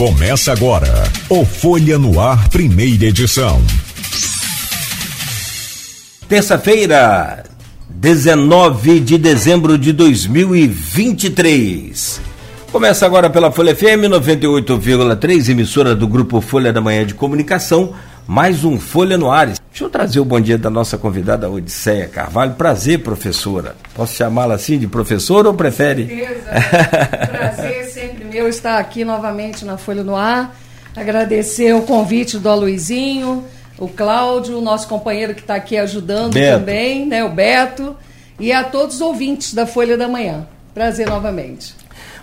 Começa agora o Folha no Ar, primeira edição. Terça-feira, 19 de dezembro de 2023. Começa agora pela Folha FM 98,3, emissora do grupo Folha da Manhã de Comunicação, mais um Folha no Ar. Deixa eu trazer o bom dia da nossa convidada Odisseia Carvalho. Prazer, professora. Posso chamá-la assim de professora ou prefere? Certeza. Prazer meu estar aqui novamente na Folha no Ar. Agradecer o convite do Aloizinho, o Cláudio, o nosso companheiro que está aqui ajudando Beto. também, né, o Beto, e a todos os ouvintes da Folha da Manhã. Prazer novamente.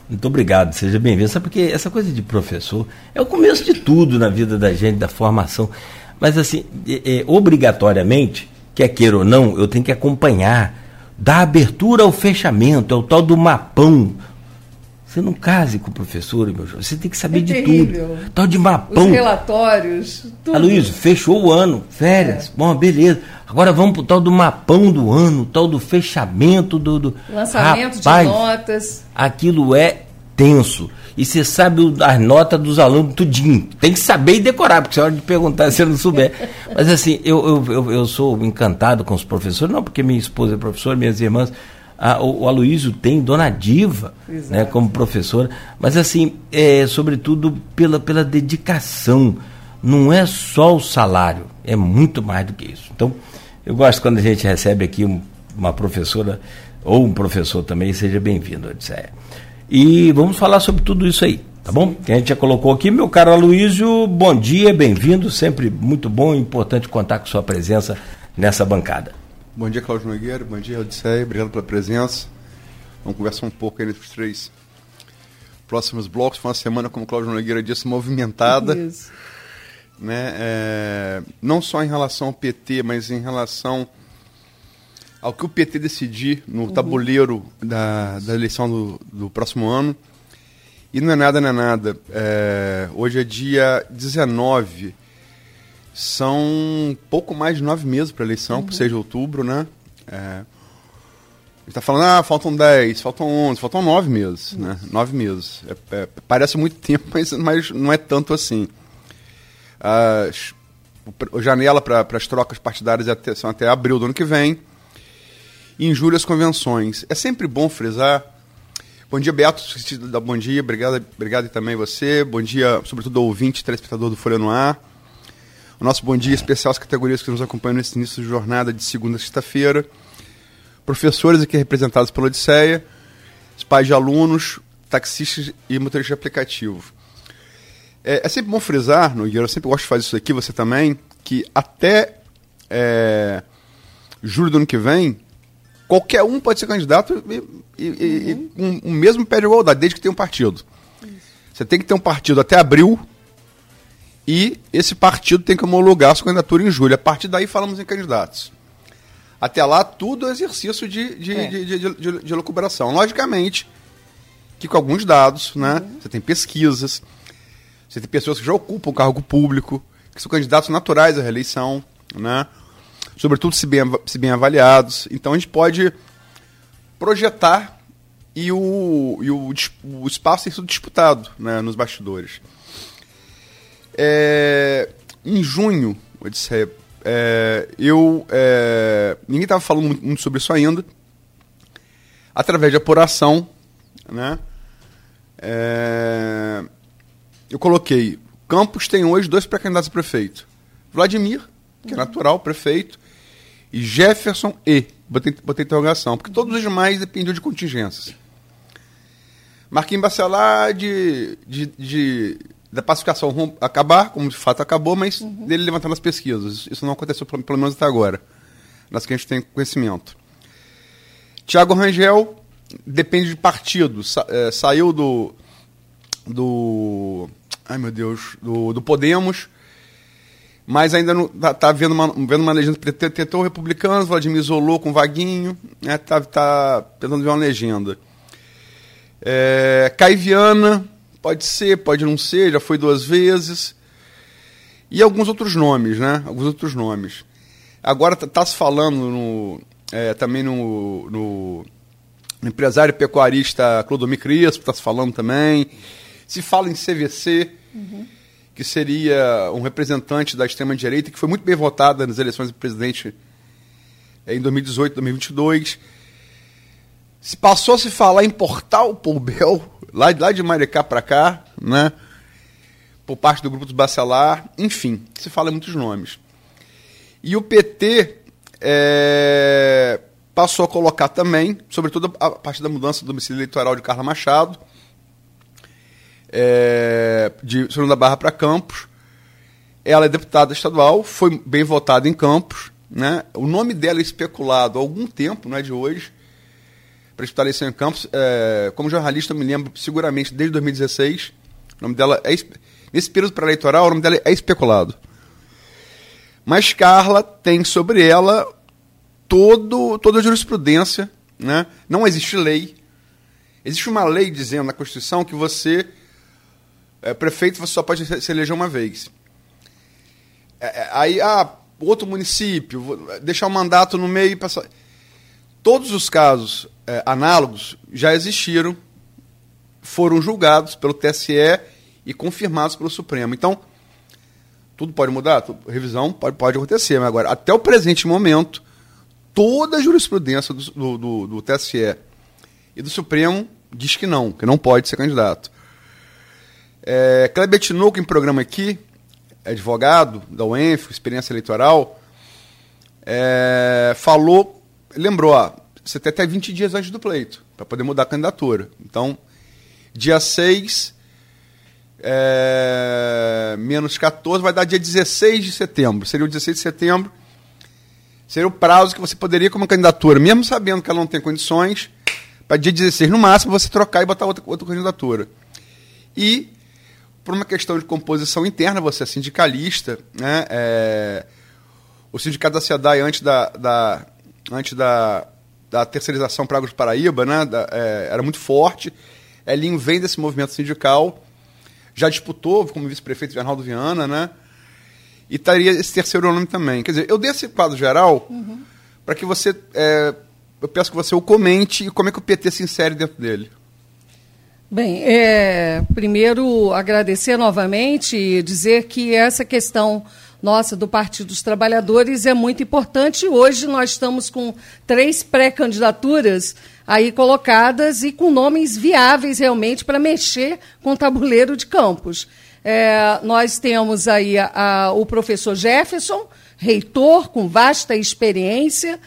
Muito obrigado, seja bem-vindo. Sabe porque essa coisa de professor é o começo de tudo na vida da gente, da formação. Mas assim, é, é, obrigatoriamente, quer queira ou não, eu tenho que acompanhar, da abertura ao fechamento, é o tal do mapão. Você não case com o professor, meu jovem, você tem que saber É de terrível. tudo. Tal de Os mapão. relatórios, tudo. Aloysio, fechou o ano, férias. Bom, beleza. Agora vamos pro tal do mapão do ano, tal do fechamento do. do... Lançamento Rapaz, de notas. Aquilo é tenso. E você sabe as notas dos alunos tudinho. Tem que saber e decorar, porque você hora de perguntar se não souber. Mas assim, eu, eu, eu, eu sou encantado com os professores, não porque minha esposa é professora, minhas irmãs. A, o, o Aloysio tem Dona Diva Exato. né, como professora, mas assim, é, sobretudo pela, pela dedicação. Não é só o salário, é muito mais do que isso. Então, eu gosto quando a gente recebe aqui um- uma professora ou um professor também, seja bem-vindo, Odisseia. E vamos falar sobre tudo isso aí, tá bom? Que a gente já colocou aqui, meu caro Aloysio, bom dia, bem-vindo, sempre muito bom e importante contar com sua presença nessa bancada. Bom dia, Cláudio Nogueira. Bom dia, Odisseia. Obrigado pela presença. Vamos conversar um pouco aí nos três próximos blocos. Foi uma semana, como o Cláudio Nogueira disse, movimentada. Isso. Né? É, não só em relação ao PT, mas em relação ao que o PT decidir no tabuleiro da, da eleição do, do próximo ano. E não é nada, não é nada. É, hoje é dia 19. São pouco mais de nove meses para a eleição, por 6 de outubro, né? É, a gente tá falando, ah, faltam 10, faltam 11, faltam 9 meses, né? 9 meses. É- é, parece muito tempo, mas, mas não é tanto assim. Pr- a janela para as trocas partidárias é até- são até abril do ano que vem. E em julho as convenções. É sempre bom frisar. Bom dia, dar Bom dia, obrigado, obrigado também você. Bom dia, sobretudo, ao ouvinte, telespectador do Folha no Ar. O nosso bom dia especial às categorias que nos acompanham nesse início de jornada de segunda a sexta-feira. Professores aqui representados pela Odisseia, pais de alunos, taxistas e motoristas de aplicativo. É, é sempre bom frisar, Nogueira, eu sempre gosto de fazer isso aqui, você também, que até é, julho do ano que vem, qualquer um pode ser candidato e, e, e- e o mesmo pé de igualdade, desde que tenha um partido. Você tem que ter um partido até abril e esse partido tem que homologar a sua candidatura em julho. A partir daí falamos em candidatos. Até lá, tudo é exercício de, de, É. de, de, de, de elucubração. Logicamente que com alguns dados, né? Você tem pesquisas, você tem pessoas que já ocupam cargo público, que são candidatos naturais à reeleição, né? Sobretudo se bem, se bem avaliados. Então a gente pode projetar e o, e o, o espaço tem sido disputado né, nos bastidores. É, em junho, Odisseia, é, eu. é, ninguém estava falando muito, muito sobre isso ainda. Através de apuração, né? é, eu coloquei. Campos tem hoje dois pré-candidatos a prefeito: Vladimir, que é natural, prefeito, e Jefferson E. Botei, botei interrogação, porque todos os demais dependiam de contingências. Marquinhos Bacelar de, de, de- da pacificação rom- acabar, como de fato acabou, mas dele levantando as pesquisas. Isso não aconteceu, pelo, menos até agora, nas que a gente tem conhecimento. Tiago Rangel depende de partido. Sa- eh, saiu do. do. Ai meu Deus. Do, do Podemos. Mas ainda não, tá, vendo, uma, vendo uma legenda. Tentou republicanos, Vladimir isolou com Vaguinho. Né, tá, tá tentando ver uma legenda. É, Caiviana, pode ser, pode não ser, já foi duas vezes. E alguns outros nomes, né? Alguns outros nomes. Agora está se falando no, é, também no, no, no empresário pecuarista Clodomir Crespo, está se falando também. Se fala em CVC, uhum. que seria um representante da extrema-direita, que foi muito bem votada nas eleições do presidente é, em 2018, 2022. Passou a se falar em portal Poubel, lá, lá de Maricá para cá, né? por parte do grupo dos Bacelar, enfim, se fala em muitos nomes. E o PT é, passou a colocar também, sobretudo a partir da mudança do domicílio eleitoral de Carla Machado, é, de Segunda Barra para Campos. Ela é deputada estadual, foi bem votada em Campos. Né? O nome dela é especulado há algum tempo, não é de hoje, para eleição em Campos. É, como jornalista, eu me lembro seguramente desde 2016. O nome dela é. Nesse período pré-eleitoral, o nome dela é especulado. Mas Carla tem sobre ela todo, toda a jurisprudência. Né? Não existe lei. Existe uma lei dizendo na Constituição que você, é, prefeito, você só pode se eleger uma vez. É, é, aí, ah, outro município, deixar o mandato no meio e passar. Todos os casos é, análogos já existiram, foram julgados pelo TSE e confirmados pelo Supremo. Então, tudo pode mudar? Revisão pode, pode acontecer, mas agora, até o presente momento, toda a jurisprudência do, do, do, TSE e do Supremo diz que não, que não pode ser candidato. É, Kleber Tinoco, em programa aqui, advogado da UENF, experiência eleitoral, é, falou, lembrou, ó, você tem até 20 dias antes do pleito para poder mudar a candidatura. Então, dia 6 é, menos 14 vai dar dia 16 de setembro. Seria o 16 de setembro. Seria o prazo que você poderia, como candidatura, mesmo sabendo que ela não tem condições, para dia 16 no máximo você trocar e botar outra, outra candidatura. E, por uma questão de composição interna, você é sindicalista, né? É, o sindicato da SEDAI, antes da, da, antes da, da terceirização para Águas Paraíba, né? Da, é, era muito forte. Elinho vem desse movimento sindical já disputou como vice-prefeito de Arnaldo Viana, né? E estaria esse terceiro nome também. Quer dizer, eu dei esse quadro geral uhum. para que você. É, eu peço que você o comente e como é que o PT se insere dentro dele. Bem, é, primeiro agradecer novamente e dizer que essa questão nossa do Partido dos Trabalhadores é muito importante. Hoje nós estamos com três pré-candidaturas aí colocadas e com nomes viáveis realmente para mexer com o tabuleiro de campos. É, nós temos aí a, a, o professor Jefferson, reitor com vasta experiência.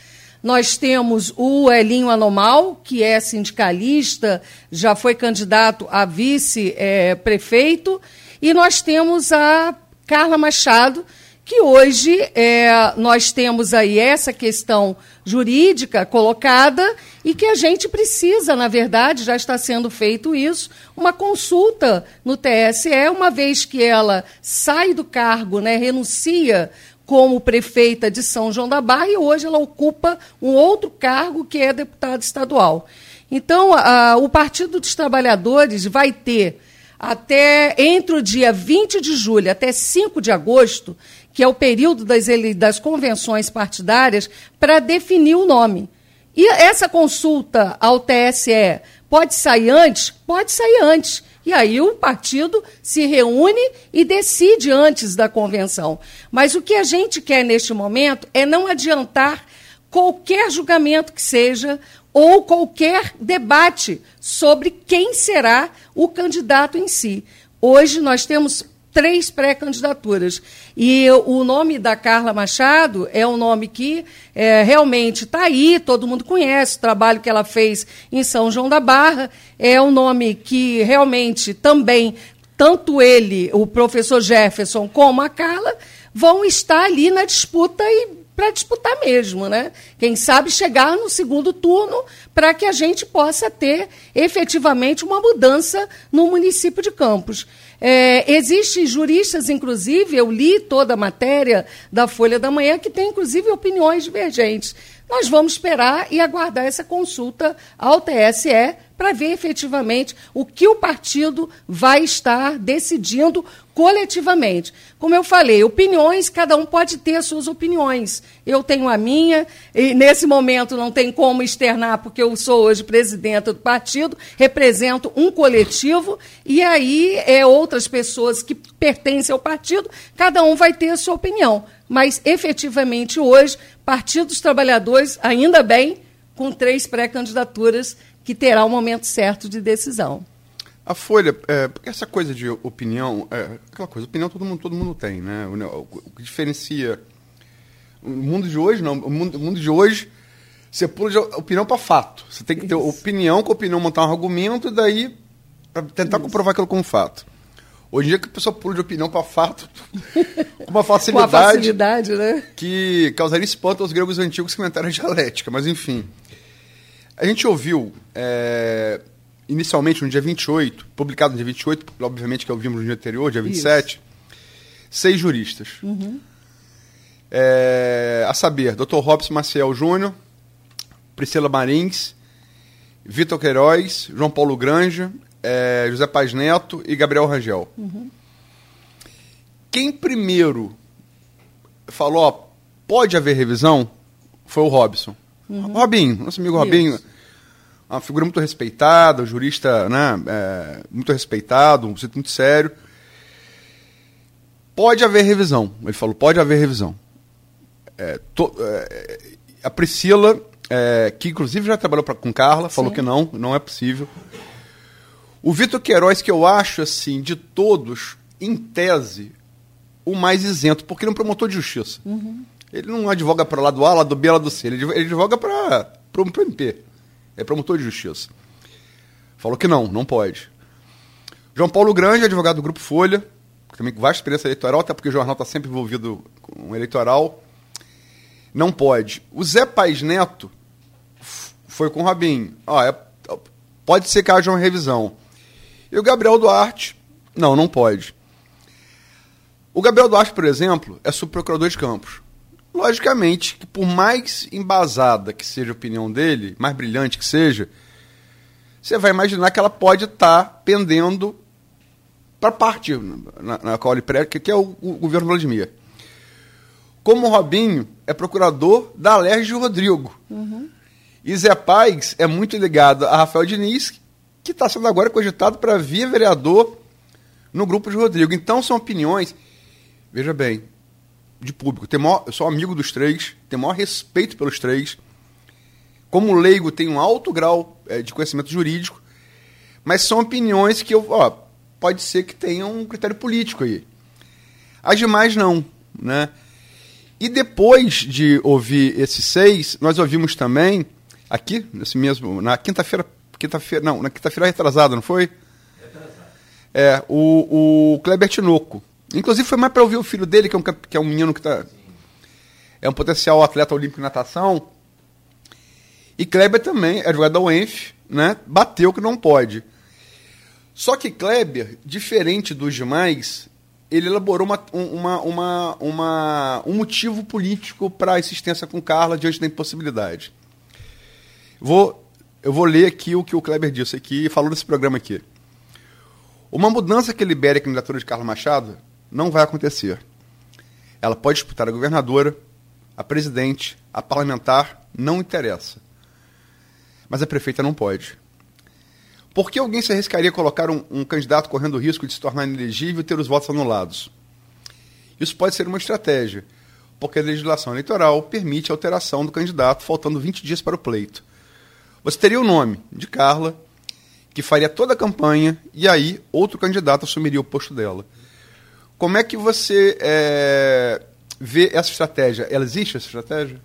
Nós temos o Elinho Anomal, que é sindicalista, já foi candidato a vice-prefeito. É, e nós temos a Carla Machado, que hoje é, nós temos aí essa questão jurídica colocada e que a gente precisa, na verdade, já está sendo feito isso, uma consulta no TSE, uma vez que ela sai do cargo, né, renuncia como prefeita de São João da Barra e hoje ela ocupa um outro cargo que é deputada estadual. Então, a, o Partido dos Trabalhadores vai ter até entre o dia 20 de julho até 5 de agosto que é o período das, das convenções partidárias, para definir o nome. E essa consulta ao TSE pode sair antes? Pode sair antes. E aí o partido se reúne e decide antes da convenção. Mas o que a gente quer neste momento é não adiantar qualquer julgamento que seja ou qualquer debate sobre quem será o candidato em si. Hoje nós temos três pré-candidaturas. E o nome da Carla Machado é um nome que é, realmente está aí, todo mundo conhece o trabalho que ela fez em São João da Barra. É um nome que realmente também, tanto ele, o professor Jefferson, como a Carla, vão estar ali na disputa e para disputar mesmo, né? Quem sabe chegar no segundo turno para que a gente possa ter efetivamente uma mudança no município de Campos. É, Existem juristas, inclusive, eu li toda a matéria da Folha da Manhã, que tem, inclusive, opiniões divergentes. Nós vamos esperar e aguardar essa consulta ao TSE para ver efetivamente o que o partido vai estar decidindo coletivamente. Como eu falei, opiniões, cada um pode ter as suas opiniões. Eu tenho a minha, e nesse momento não tem como externar, porque eu sou hoje presidenta do partido, represento um coletivo, e aí é outras pessoas que pertencem ao partido, cada um vai ter a sua opinião. Mas efetivamente hoje, Partido dos Trabalhadores, ainda bem, com três pré-candidaturas que terá o momento certo de decisão. A Folha, é, essa coisa de opinião, é, aquela coisa, opinião todo mundo, todo mundo tem, né? O, que diferencia o mundo de hoje, não, o mundo, o mundo de hoje, você pula de opinião para fato. Você tem que ter Isso. opinião, com opinião montar um argumento e daí tentar Isso. comprovar aquilo como fato. Hoje em dia que a pessoa pula de opinião para fato com uma facilidade, com facilidade né? que causaria espanto aos gregos antigos que inventaram a dialética, mas enfim. A gente ouviu, é, inicialmente no dia 28, publicado no dia 28, obviamente que ouvimos no dia anterior, dia 27, Isso. seis juristas. Uhum. É, a saber, Dr. Robson Maciel Júnior, Priscila Marins, Vitor Queiroz, João Paulo Granja, é, José Paz Neto e Gabriel Rangel. Uhum. Quem primeiro falou, ó, pode haver revisão, foi o Robson. Uhum. Robinho, nosso amigo Robinho, uma figura muito respeitada, um jurista né, é, muito respeitado, um sujeito muito sério. Pode haver revisão. Ele falou, pode haver revisão. É, to, é, a Priscila, é, que inclusive já trabalhou pra, com Carla, Sim. falou que não, não é possível. O Vitor Queiroz, que eu acho, assim, de todos, em tese, o mais isento, porque ele é um promotor de justiça. Uhum. Ele não advoga para lá do A, lá do B, lá do C. Ele advoga para o MP. É promotor de justiça. Falou que não, não pode. João Paulo Grande, advogado do Grupo Folha, também com vasta experiência eleitoral, até porque o jornal está sempre envolvido com o eleitoral. Não pode. O Zé Paz Neto foi com o Rabin. Ah, é, pode ser que haja uma revisão. E o Gabriel Duarte, não, não pode. O Gabriel Duarte, por exemplo, é subprocurador de Campos. Logicamente que por mais embasada que seja a opinião dele, mais brilhante que seja, você vai imaginar que ela pode estar tá pendendo para parte na, na qual ele prega, que é o, o governo Vladimir. Como o Robinho é procurador da Alerj Rodrigo. Uhum. E Zé Paz é muito ligado a Rafael Diniz, que está sendo agora cogitado para vir vereador no grupo de Rodrigo. Então são opiniões. Veja bem, de público. Tem maior, eu sou amigo dos três, tenho maior respeito pelos três. Como leigo, tenho um alto grau é, de conhecimento jurídico, mas são opiniões que eu, ó, pode ser que tenham um critério político aí. As demais não, né? E depois de ouvir esses seis, nós ouvimos também aqui, nesse mesmo, na quinta-feira, quinta-feira, não, na quinta-feira retrasada, não foi? É, o, o Kleber Tinoco, Inclusive foi mais para ouvir o filho dele, que é um, que é um menino que tá, é um potencial atleta olímpico de natação. E Kleber também, é jogador da UENF, né? Bateu que não pode. Só que Kleber, diferente dos demais, ele elaborou uma, uma, uma, uma um motivo político para a insistência com Carla diante da impossibilidade. Vou, eu vou ler aqui o que o Kleber disse aqui e falou nesse programa aqui. Uma mudança que libere a candidatura de Carla Machado não vai acontecer. Ela pode disputar a governadora, a presidente, a parlamentar, não interessa. Mas a prefeita não pode. Por que alguém se arriscaria a colocar um, um candidato correndo o risco de se tornar inelegível e ter os votos anulados? Isso pode ser uma estratégia, porque a legislação eleitoral permite a alteração do candidato faltando 20 dias para o pleito. Você teria o nome de Carla, que faria toda a campanha, e aí outro candidato assumiria o posto dela. Como é que você é, vê essa estratégia? Ela existe essa estratégia?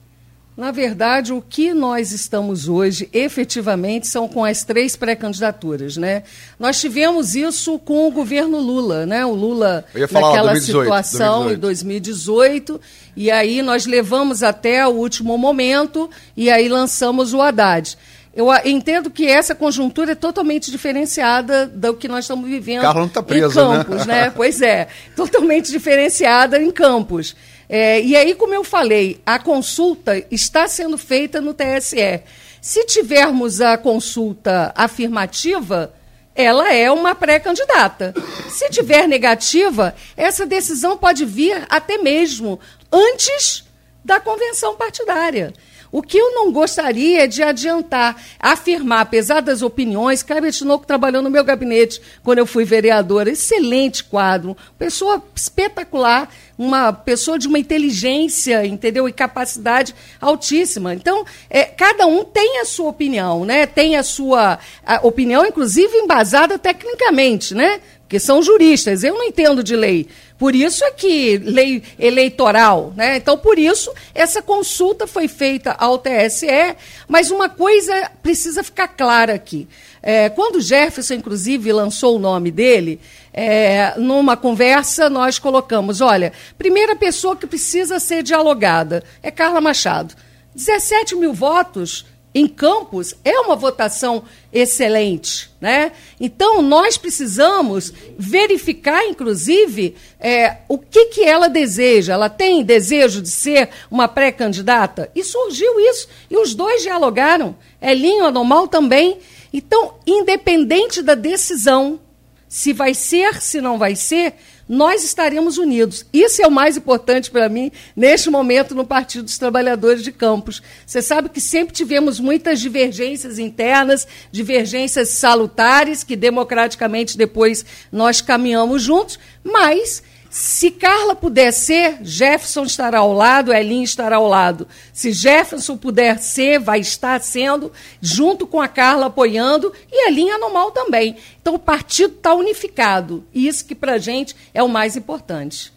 Na verdade, o que nós estamos hoje, efetivamente, são com as três pré-candidaturas, né? Nós tivemos isso com o governo Lula, né? O Lula naquela 2018, situação 2018. em 2018, e aí nós levamos até o último momento e aí lançamos o Haddad. Eu entendo que essa conjuntura é totalmente diferenciada do que nós estamos vivendo não tá preso, em Campos, né? né? Pois é, totalmente diferenciada em Campos. É, e aí, como eu falei, a consulta está sendo feita no TSE. Se tivermos a consulta afirmativa, ela é uma pré-candidata. Se tiver negativa, essa decisão pode vir até mesmo antes da convenção partidária. O que eu não gostaria é de adiantar, afirmar, apesar das opiniões, Cleber Tinoco trabalhou no meu gabinete quando eu fui vereadora, excelente quadro, pessoa espetacular, uma pessoa de uma inteligência, entendeu? E capacidade altíssima. Então, é, cada um tem a sua opinião, né? Tem a sua a opinião, inclusive embasada tecnicamente, né? Porque são juristas. Eu não entendo de lei. Por isso é que lei eleitoral, né? Então, por isso, essa consulta foi feita ao TSE, mas uma coisa precisa ficar clara aqui. É, quando Jefferson, inclusive, lançou o nome dele, é, numa conversa, nós colocamos: olha, primeira pessoa que precisa ser dialogada é Carla Machado. 17 mil votos em Campos é uma votação excelente. Né? Então, nós precisamos verificar, inclusive, é, o que, que ela deseja. Ela tem desejo de ser uma pré-candidata? E surgiu isso. E os dois dialogaram. Elinho Anormal também. Então, independente da decisão, se vai ser, se não vai ser, nós estaremos unidos. Isso é o mais importante para mim neste momento no Partido dos Trabalhadores de Campos. Você sabe que sempre tivemos muitas divergências internas, divergências salutares, que democraticamente depois nós caminhamos juntos, mas se Carla puder ser, Jefferson estará ao lado, Elin estará ao lado. Se Jefferson puder ser, vai estar sendo, junto com a Carla apoiando, e Elin anormal também. Então o partido está unificado. E isso que para a gente é o mais importante.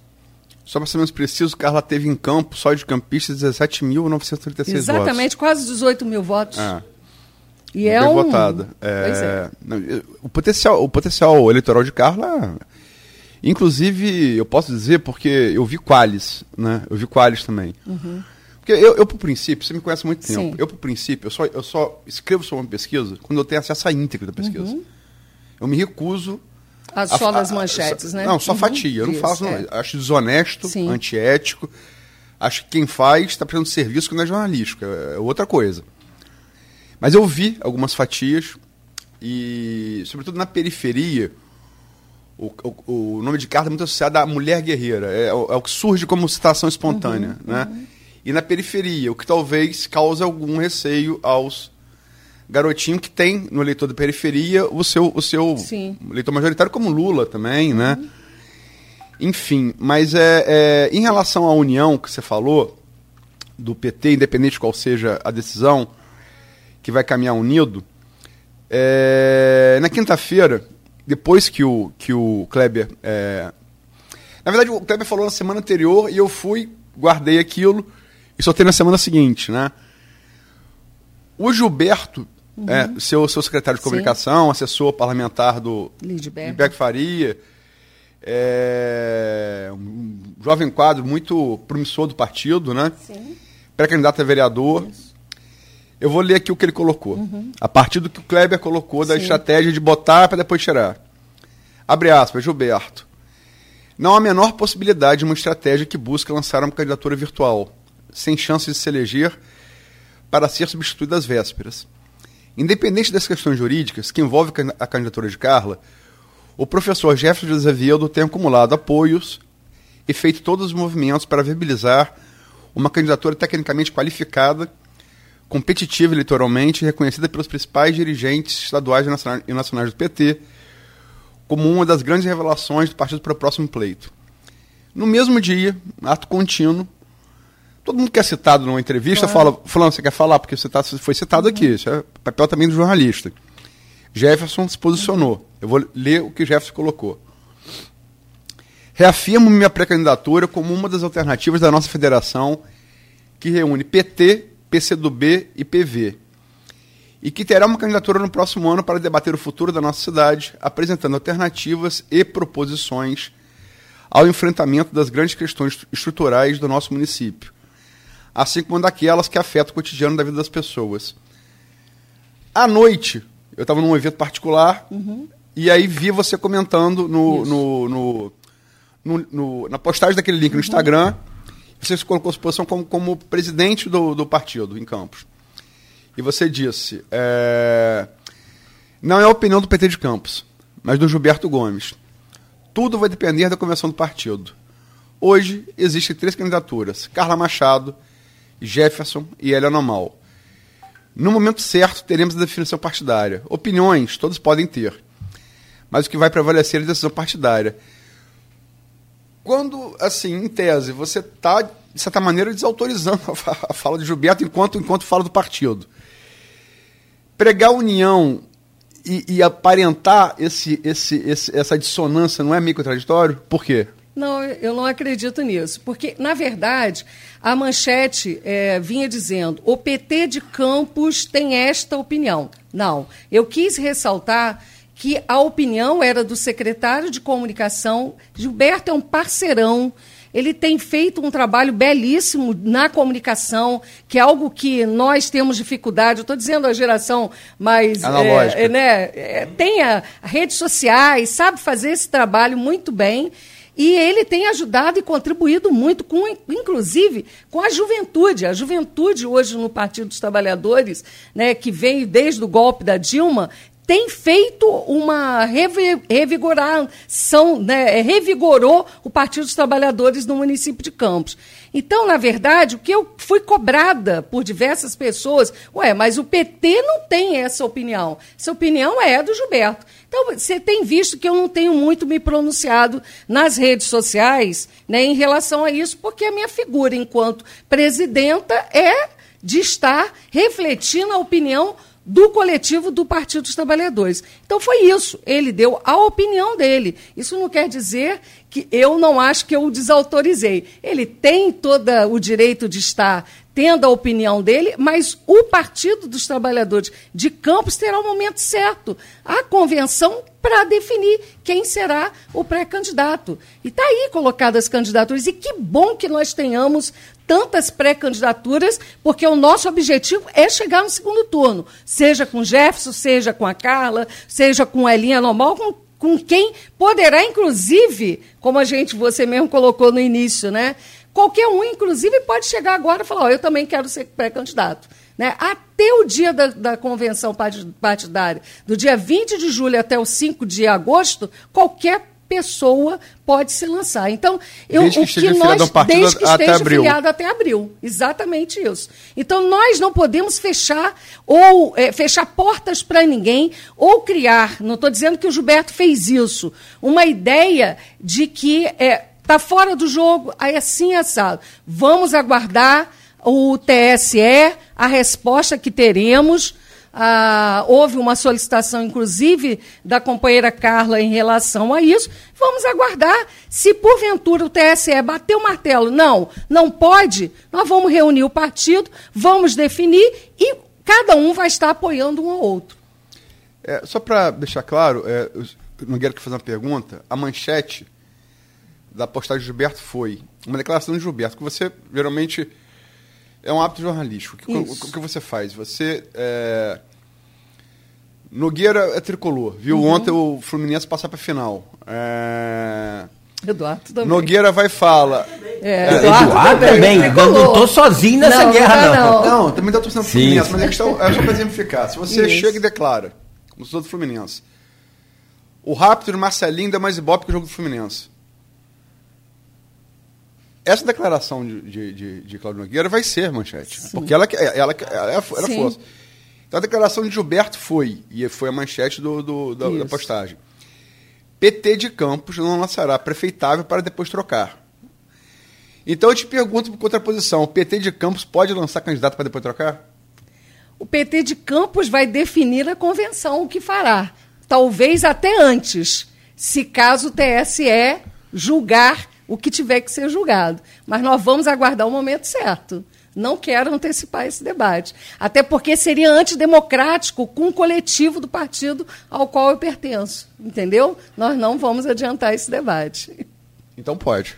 Só para ser mais preciso, Carla teve em campo, só de campistas, 17.936 votos. Exatamente, quase 18 mil votos. É. E é um... votada. É... É. O, potencial, o potencial eleitoral de Carla Inclusive, eu posso dizer porque eu vi Qualis, né? Eu vi Qualis também. Uhum. Porque eu, eu, por princípio, você me conhece há muito tempo, Sim. eu, por princípio, eu só, eu só escrevo sobre uma pesquisa quando eu tenho acesso à íntegra da pesquisa. Uhum. Eu me recuso. A só das manchetes, a, né? Não, só uhum. fatia. Eu não Isso, faço, não. É. Acho desonesto, Sim. antiético. Acho que quem faz está prestando serviço que não é jornalístico, é, é outra coisa. Mas eu vi algumas fatias e, sobretudo na periferia, o, o, o, nome de carta é muito associado à mulher guerreira. É, é, o que surge como citação espontânea. Uhum, né? Uhum. E na periferia, o que talvez cause algum receio aos garotinhos que tem no eleitor da periferia o seu, o seu eleitor majoritário, como Lula também, né? uhum. né? Enfim, mas é, é, em relação à união que você falou, do PT, independente de qual seja a decisão, que vai caminhar unido, é, na quinta-feira depois que o, que o Kleber. É... Na verdade, o Kleber falou na semana anterior e eu fui, guardei aquilo e soltei na semana seguinte, né? O Gilberto, uhum. é, seu, seu secretário de comunicação, Sim. assessor parlamentar do Lidberg Faria, é, um jovem quadro muito promissor do partido, né? Pré-candidato a vereador. Isso. Eu vou ler aqui o que ele colocou. Uhum. A partir do que o Kleber colocou da Sim. estratégia de botar para depois tirar. Abre aspas, Gilberto. Não há a menor possibilidade de uma estratégia que busca lançar uma candidatura virtual, sem chance de se eleger, para ser substituída às vésperas. Independente das questões jurídicas que envolvem a candidatura de Carla, o professor Jefferson de Azevedo tem acumulado apoios e feito todos os movimentos para viabilizar uma candidatura tecnicamente qualificada competitiva eleitoralmente reconhecida pelos principais dirigentes estaduais e nacionais do PT, como uma das grandes revelações do partido para o próximo pleito. No mesmo dia, ato contínuo, todo mundo que é citado numa entrevista fala, falando, você quer falar, porque você tá, foi citado uhum. aqui, isso é papel também do jornalista. Jefferson se posicionou. Eu vou ler o que Jefferson colocou. Reafirmo minha pré-candidatura como uma das alternativas da nossa federação que reúne PT, PCdoB e PV. E que terá uma candidatura no próximo ano para debater o futuro da nossa cidade, apresentando alternativas e proposições ao enfrentamento das grandes questões estruturais do nosso município, assim como daquelas que afetam o cotidiano da vida das pessoas. À noite, eu estava num evento particular uhum. e aí vi você comentando no, no, no, no, na postagem daquele link no uhum. Você se colocou sua posição como, como presidente do, do partido em Campos. E você disse: é, não é a opinião do PT de Campos, mas do Gilberto Gomes. Tudo vai depender da convenção do partido. Hoje existem três candidaturas: Carla Machado, Jefferson e Helena Mal. No momento certo, teremos a definição partidária. Opiniões, todos podem ter. Mas o que vai prevalecer é a decisão partidária. Quando, assim, em tese, você está, de certa maneira, desautorizando a fala de Gilberto enquanto, enquanto fala do partido. Pregar união e, e aparentar esse, esse, esse, essa dissonância não é meio contraditório? Por quê? Não, eu não acredito nisso. Porque, na verdade, a manchete é, vinha dizendo: o PT de Campos tem esta opinião. Não. Eu quis ressaltar que a opinião era do secretário de comunicação. Gilberto é um parceirão. Ele tem feito um trabalho belíssimo na comunicação, que é algo que nós temos dificuldade. Eu estou dizendo a geração mais. Analógica. É, né, é, tem a, redes sociais, sabe fazer esse trabalho muito bem. E ele tem ajudado e contribuído muito, com, inclusive com a juventude. A juventude hoje no Partido dos Trabalhadores, né, que veio desde o golpe da Dilma, tem feito uma revigoração, né, revigorou o Partido dos Trabalhadores no município de Campos. Então, na verdade, o que eu fui cobrada por diversas pessoas, ué, mas o PT não tem essa opinião. Essa opinião é do Gilberto. Então, você tem visto que eu não tenho muito me pronunciado nas redes sociais né, em relação a isso, porque a minha figura enquanto presidenta é de estar refletindo a opinião do coletivo do Partido dos Trabalhadores. Então foi isso. Ele deu a opinião dele. Isso não quer dizer que eu não acho que eu o desautorizei. Ele tem todo o direito de estar tendo a opinião dele, mas o Partido dos Trabalhadores de Campos terá o momento certo. A convenção para definir quem será o pré-candidato. E está aí colocadas as candidaturas. E que bom que nós tenhamos tantas pré-candidaturas, porque o nosso objetivo é chegar no segundo turno, seja com Jefferson, seja com a Carla, seja com Elinha Normal, com, com quem poderá, inclusive, como a gente, você mesmo colocou no início, né? Qualquer um, inclusive, pode chegar agora e falar: oh, eu também quero ser pré-candidato. Né? Até o dia da, da, convenção partidária, do dia 20 de julho até o 5 de agosto, qualquer pessoa pode se lançar. Então, eu, desde o que, que nós, desde que até esteja abril. filiado até abril, exatamente isso. Então, nós não podemos fechar ou é, fechar portas para ninguém ou criar. Não estou dizendo que o Gilberto fez isso. Uma ideia de que é, está fora do jogo, aí assim assado. Vamos aguardar o TSE, a resposta que teremos ah, houve uma solicitação, inclusive, da companheira Carla em relação a isso. Vamos aguardar. Se porventura o TSE bater o martelo, não, não pode, nós vamos reunir o partido, vamos definir e cada um vai estar apoiando um ao outro. É, só para deixar claro, é, eu não quero que fazer uma pergunta. A manchete da postagem de Gilberto foi uma declaração de Gilberto, que você geralmente é um hábito jornalístico. O que, que você faz? Você é, Nogueira é tricolor. Viu uhum. ontem o Fluminense passar para final. É... Eduardo também. Nogueira vai e fala. É, Eduardo, Eduardo também. também. Eu não estou sozinho nessa não, guerra, não. Não, não. não também está torcendo pro Fluminense, mas a questão é só para exemplificar. Se você Isso. chega e declara, como sou do Fluminense, o rápido do Marcelinho dá mais ibope que o jogo do Fluminense. Essa declaração de, de, de, de Claudio Nogueira vai ser manchete. Sim. Porque ela, ela, ela, ela, ela força. Então a declaração de Gilberto foi, e foi a manchete do, do da, da, postagem. PT de Campos não lançará prefeitável para depois trocar. Então eu te pergunto por contraposição, o PT de Campos pode lançar candidato para depois trocar? O PT de Campos vai definir a convenção o que fará. Talvez até antes, se caso o TSE julgar o que tiver que ser julgado. Mas nós vamos aguardar o momento certo. Não quero antecipar esse debate. Até porque seria antidemocrático com o coletivo do partido ao qual eu pertenço. Entendeu? Nós não vamos adiantar esse debate. Então pode.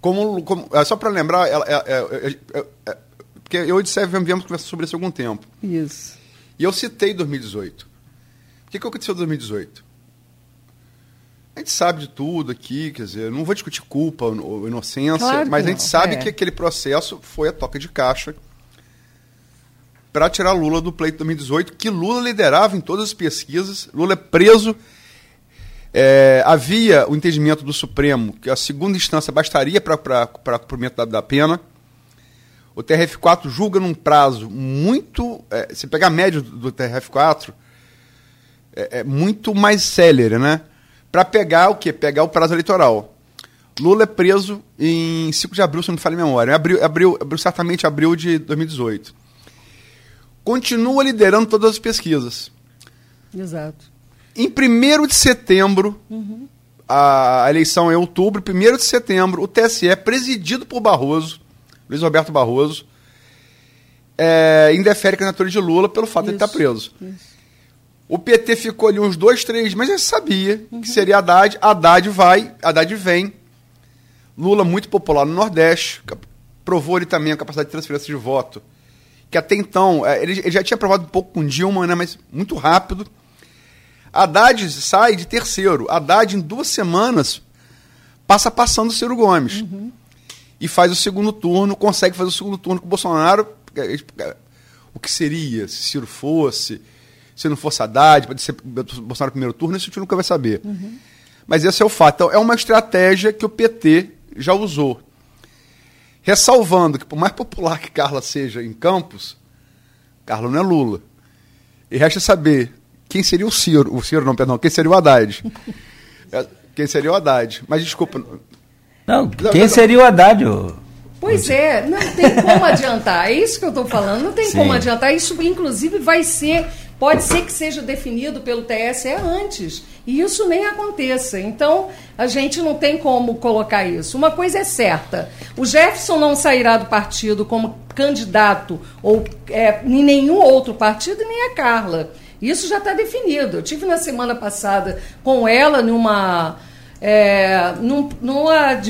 Como, como é só para lembrar, ela, é, é, é, é, porque eu e o Dissé viemos conversar sobre isso há algum tempo. Isso. E eu citei 2018. O que, que aconteceu em 2018? A gente sabe de tudo aqui, quer dizer, não vou discutir culpa ou inocência, Claro mas a gente não, sabe é. que aquele processo foi a toca de caixa para tirar Lula do pleito 2018, que Lula liderava em todas as pesquisas. Lula é preso. É, havia o entendimento do Supremo que a segunda instância bastaria para cumprimento da, da pena. O TRF4 julga num prazo muito. É, se pegar a média do, do TRF4, é, é muito mais célere, né? Para pegar o quê? Pegar o prazo eleitoral. Lula é preso em 5 de abril, se não me falha a memória. Abril, abril, abril, certamente abril de 2018. Continua liderando todas as pesquisas. Exato. Em 1 de setembro, a eleição é em outubro, 1 de setembro, o TSE, presidido por Barroso, Luiz Roberto Barroso, é, indefere a candidatura de Lula pelo fato de ele estar Isso, preso. isso. O PT ficou ali uns dois, três, mas já sabia que seria Haddad. Haddad vai, Haddad vem. Lula muito popular no Nordeste, provou ele também a capacidade de transferência de voto, que até então, eh, ele, ele já tinha provado um pouco com Dilma, né, mas muito rápido. Haddad sai de terceiro. Haddad, em duas semanas, passa passando o Ciro Gomes. E faz o segundo turno, consegue fazer o segundo turno com o Bolsonaro. eh, eh, O que seria se Ciro fosse, se não fosse Haddad, pode ser Bolsonaro no primeiro turno, isso a gente nunca vai saber. Mas esse é o fato. Então, é uma estratégia que o PT já usou. Ressalvando que, por mais popular que Carla seja em Campos, Carla não é Lula. E resta saber quem seria o Ciro. O Ciro, não, perdão, quem seria o Haddad. É, quem seria o Haddad. Mas desculpa. Não, Não, quem não. seria o Haddad? ô? Pois é, não tem como adiantar. É isso que eu estou falando. Não tem Sim. como adiantar. Isso, inclusive, vai ser. Pode ser que seja definido pelo TSE antes. E isso nem aconteça. Então, a gente não tem como colocar isso. Uma coisa é certa: o Jefferson não sairá do partido como candidato ou é, em nenhum outro partido, nem a Carla. Isso já está definido. Eu tive na semana passada com ela numa. É, num, numa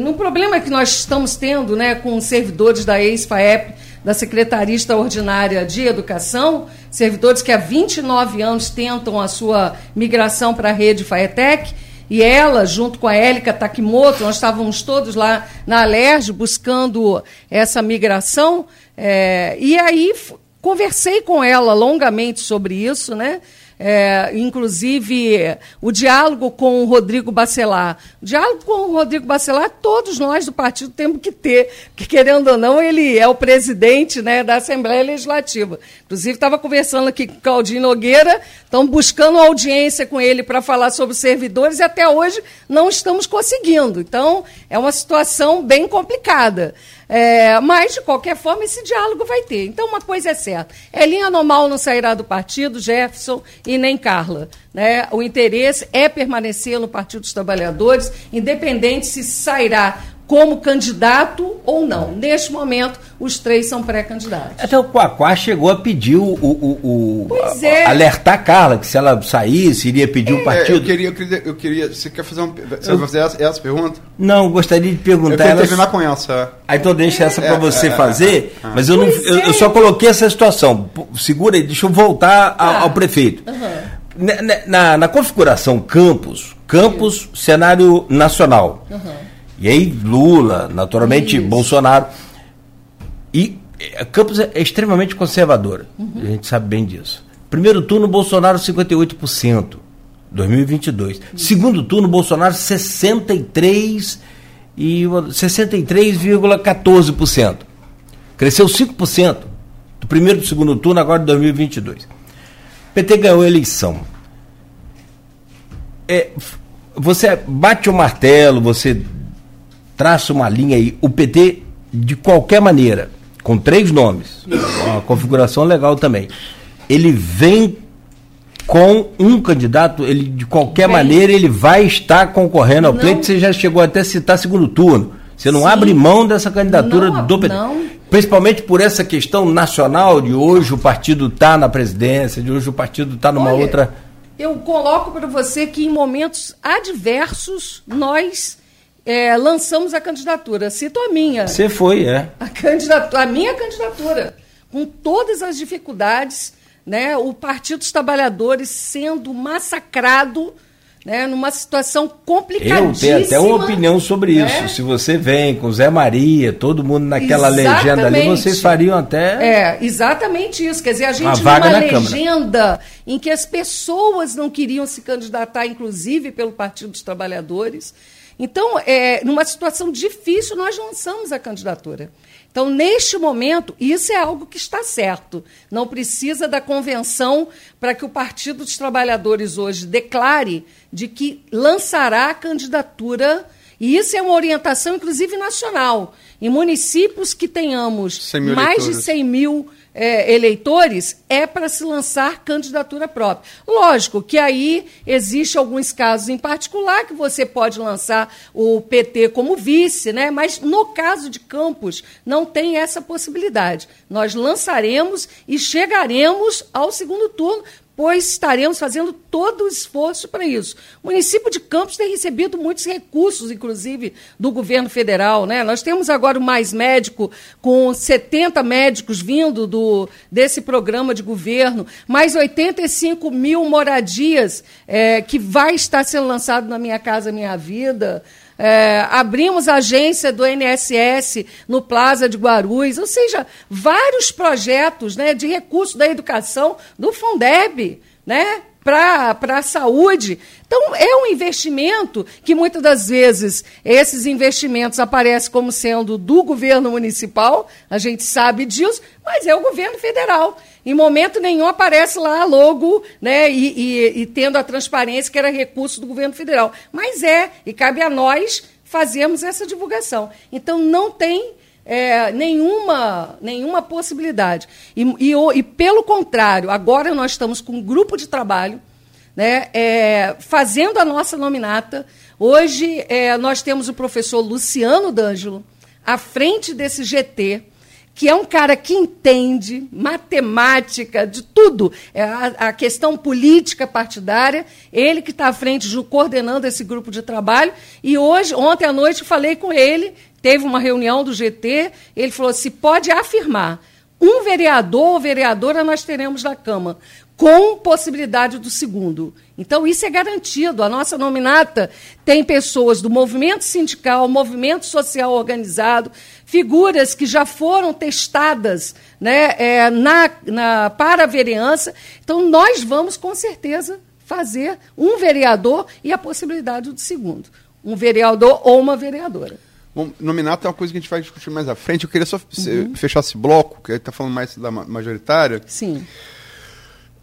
num problema que nós estamos tendo né, com servidores da ex-FAEP, da Secretaria Extraordinária de Educação, servidores que há 29 anos tentam a sua migração para a rede FAETEC, e ela, junto com a Élica Takimoto, nós estávamos todos lá na Alerj buscando essa migração, é, e aí conversei com ela longamente sobre isso, né? É, inclusive o diálogo com o Rodrigo Bacelar. O diálogo com o Rodrigo Bacelar, todos nós do partido temos que ter, porque querendo ou não, ele é o presidente né, da Assembleia Legislativa. Inclusive, estava conversando aqui com Claudinho Nogueira, estão buscando audiência com ele para falar sobre servidores e até hoje não estamos conseguindo. Então, é uma situação bem complicada. É, mas, de qualquer forma, esse diálogo vai ter. Então, uma coisa é certa: Elinha Normal não sairá do partido, Jefferson e nem Carla. Né? O interesse é permanecer no Partido dos Trabalhadores, independente se sairá como candidato ou não. Neste momento, os três são pré-candidatos. Até o Quaquá chegou a pedir o. o, o- é. alertar a Carla, que se ela saísse, iria pedir o É, partido. eu, queria, eu, queria, eu queria. Você quer fazer, uma, você vai fazer essa, essa pergunta? Não, gostaria de Eu perguntar. queria ela- terminar com essa. Aí então deixa essa para É, você é, fazer, é, é. mas eu, não, eu, eu é. só coloquei essa situação. Segura aí, deixa eu voltar a- Ah. ao prefeito. Aham. Na, na- na- na configuração Campos, Campos, cenário nacional. E aí Lula, naturalmente Isso. Bolsonaro. E eh, Campos é extremamente conservadora. Uhum. A gente sabe bem disso. Primeiro turno, Bolsonaro 58%. 2022. Segundo turno, Bolsonaro 63 e 63,14%. Cresceu 5% do primeiro para o segundo turno agora de 2022. O PT ganhou a eleição. É, você bate o martelo, você traça uma linha aí. O PT, de qualquer maneira, com três nomes, uma configuração legal também, ele vem com um candidato, ele de qualquer Vem. maneira ele vai estar concorrendo ao Não. pleito. Você já chegou até a citar segundo turno. Você não Sim. abre mão dessa candidatura Não, do PT. não. Principalmente por essa questão nacional de hoje o partido está na presidência, de hoje o partido está numa Olha, outra. Eu coloco para você que em momentos adversos nós é, lançamos a candidatura. Cito a minha. Você foi, é. A, candidatura, a minha candidatura, com todas as dificuldades, né, o Partido dos Trabalhadores sendo massacrado né, numa situação complicadíssima. Eu tenho até uma opinião sobre né? isso. Se você vem com Zé Maria, todo mundo naquela exatamente. legenda ali, vocês fariam até. É, exatamente isso. Quer dizer, a gente uma vaga numa legenda Câmara. em que as pessoas não queriam se candidatar, inclusive pelo Partido dos Trabalhadores. Então, é, numa situação difícil, nós lançamos a candidatura. Então, neste momento, isso é algo que está certo. Não precisa da convenção para que o Partido dos Trabalhadores hoje declare de que lançará a candidatura, e isso é uma orientação, inclusive, nacional. Em municípios que tenhamos mais de 100 mil é, eleitores, é para se lançar candidatura própria. Lógico que aí existe alguns casos em particular que você pode lançar o PT como vice, né? mas no caso de Campos não tem essa possibilidade. Nós lançaremos e chegaremos ao segundo turno, pois estaremos fazendo todo o esforço para isso. O município de Campos tem recebido muitos recursos, inclusive, do governo federal. Né? Nós temos agora o Mais Médico, com 70 médicos vindo do, desse programa de governo, mais 85 mil moradias é, que vai estar sendo lançado na Minha Casa Minha Vida. É, abrimos a agência do INSS no Plaza de Guarulhos, ou seja, vários projetos né, de recurso da educação do Fundeb, né, para a saúde. Então, é um investimento que muitas das vezes esses investimentos aparecem como sendo do governo municipal, a gente sabe disso, mas é o governo federal. Em momento nenhum aparece lá logo, né, e, e, e tendo a transparência que era recurso do governo federal. Mas é, e cabe a nós fazermos essa divulgação. Então não tem é, nenhuma, nenhuma possibilidade. E, e, e, pelo contrário, agora nós estamos com um grupo de trabalho né, é, fazendo a nossa nominata. Hoje é, nós temos o professor Luciano D'Angelo à frente desse GT que é um cara que entende matemática, de tudo, é a, a questão política partidária, ele que está à frente, coordenando esse grupo de trabalho, e hoje, ontem à noite, falei com ele, teve uma reunião do GT, ele falou: se pode afirmar, um vereador ou vereadora nós teremos na Câmara com possibilidade do segundo. Então, isso é garantido. A nossa nominata tem pessoas do movimento sindical, movimento social organizado, figuras que já foram testadas né, é, na, na, para a vereança. Então, nós vamos, com certeza, fazer um vereador e a possibilidade do segundo. Um vereador ou uma vereadora. Bom, nominato é uma coisa que a gente vai discutir mais à frente. Eu queria só uhum. fechar esse bloco, que está falando mais da majoritária. Sim.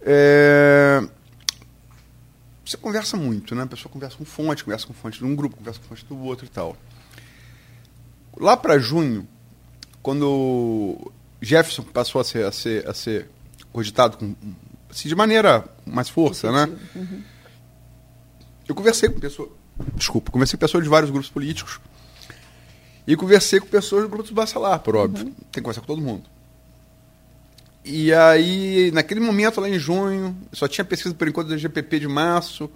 É... Você conversa muito, né? A pessoa conversa com fonte, conversa com fonte de um grupo, conversa com fonte do outro e tal. Lá para junho, quando Jefferson passou a ser, a ser, a ser cogitado com, assim, de maneira mais força, né? Uhum. Eu conversei com pessoas. Desculpa, conversei com pessoas de vários grupos políticos. E conversei com pessoas do grupo do Bacelar, por óbvio. Uhum. Tem que conversar com todo mundo. E aí, naquele momento, lá em junho, só tinha pesquisa por enquanto da GPP de março,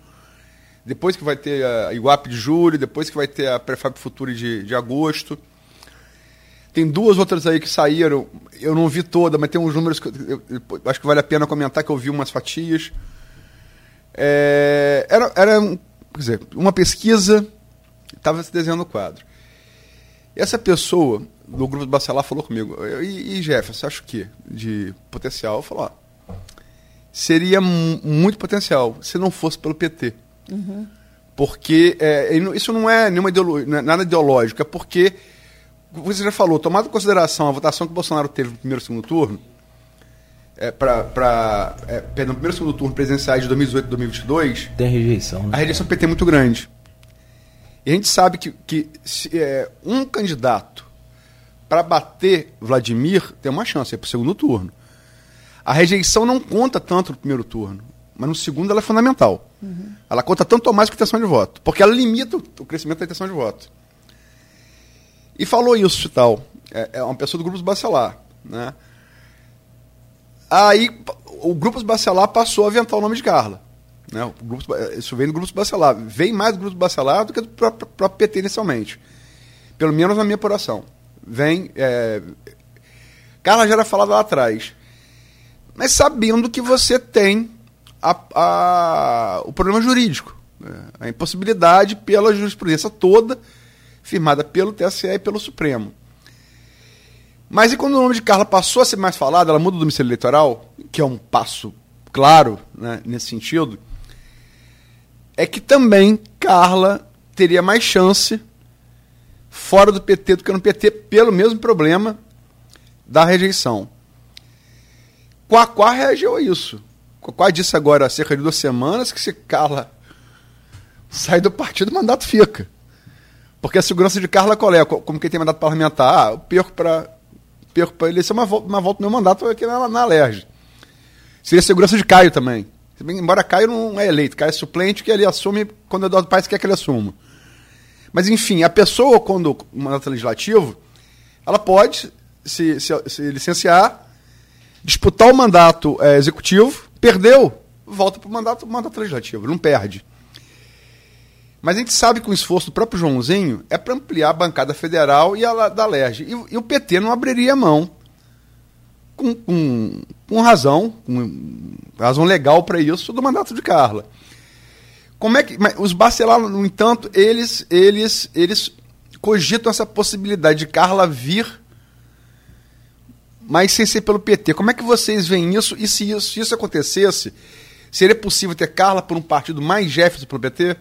depois que vai ter a IWAP de julho, depois que vai ter a Prefab Future de, de agosto. Tem duas outras aí que saíram, eu não vi toda, mas tem uns números que eu, eu, eu acho que vale a pena comentar, que eu vi umas fatias. É, era, era quer dizer, uma pesquisa, estava se desenhando o quadro. Essa pessoa do grupo do Bacelar falou comigo, e, e Jefferson, você acha o quê de potencial? Falei, ó, seria muito potencial se não fosse pelo PT. Uhum. Porque é, isso não é nenhuma é nada ideológico, é porque, você já falou, tomado em consideração a votação que o Bolsonaro teve no primeiro e segundo turno, é, para é, no primeiro e segundo turno presidenciais de 2018 e 2022, tem rejeição. Né? A rejeição do PT é muito grande. E a gente sabe que, que se, é, um candidato para bater Vladimir, tem uma chance, é para o segundo turno. A rejeição não conta tanto no primeiro turno, mas no segundo ela é fundamental. Uhum. Ela conta tanto ou mais que a intenção de voto, porque ela limita o crescimento da intenção de voto. E falou isso tal. É, é uma pessoa do Grupo Bacelar. Né? Aí o Grupo Bacelar passou a aventar o nome de Carla. Né? O grupo, isso vem do Grupo Bacelar. Vem mais do Grupo Bacelar do que do próprio, próprio PT inicialmente. Pelo menos na minha apuração vem. É... Carla já era falada lá atrás. Mas sabendo que você tem a, a, o problema jurídico. é, a impossibilidade pela jurisprudência toda, firmada pelo TSE e pelo Supremo. Mas e quando o nome de Carla passou a ser mais falado, ela muda o domicílio eleitoral, que é um passo claro né, nesse sentido, é que também Carla teria mais chance fora do PT do que no PT, pelo mesmo problema da rejeição. Quaquá reagiu a isso. Quaquá disse agora, há cerca de duas semanas, que se Carla sai do partido, o mandato fica. Porque a segurança de Carla é? Como quem tem mandato parlamentar? Ah, eu perco para perco para eleição, mas volta, mas meu mandato aqui na, na Alerj. Seria a segurança de Caio também. Embora Caio não é eleito, Caio é suplente que ele assume quando o Eduardo Paes quer que ele assuma. Mas, enfim, a pessoa, quando o mandato legislativo, ela pode se, se, se licenciar, disputar o mandato é, executivo, perdeu, volta para o mandato, mandato legislativo, não perde. Mas a gente sabe que o esforço do próprio Joãozinho é para ampliar a bancada federal e a da LERJ. E, e, o PT não abriria mão, com, com, com razão, com razão legal para isso, do mandato de Carla. Como é que. os Bacelar, no entanto, eles, eles, eles cogitam essa possibilidade de Carla vir, mas sem ser pelo PT. Como é que vocês veem isso? E se isso, se isso acontecesse, seria possível ter Carla por um partido mais Jefferson pelo PT?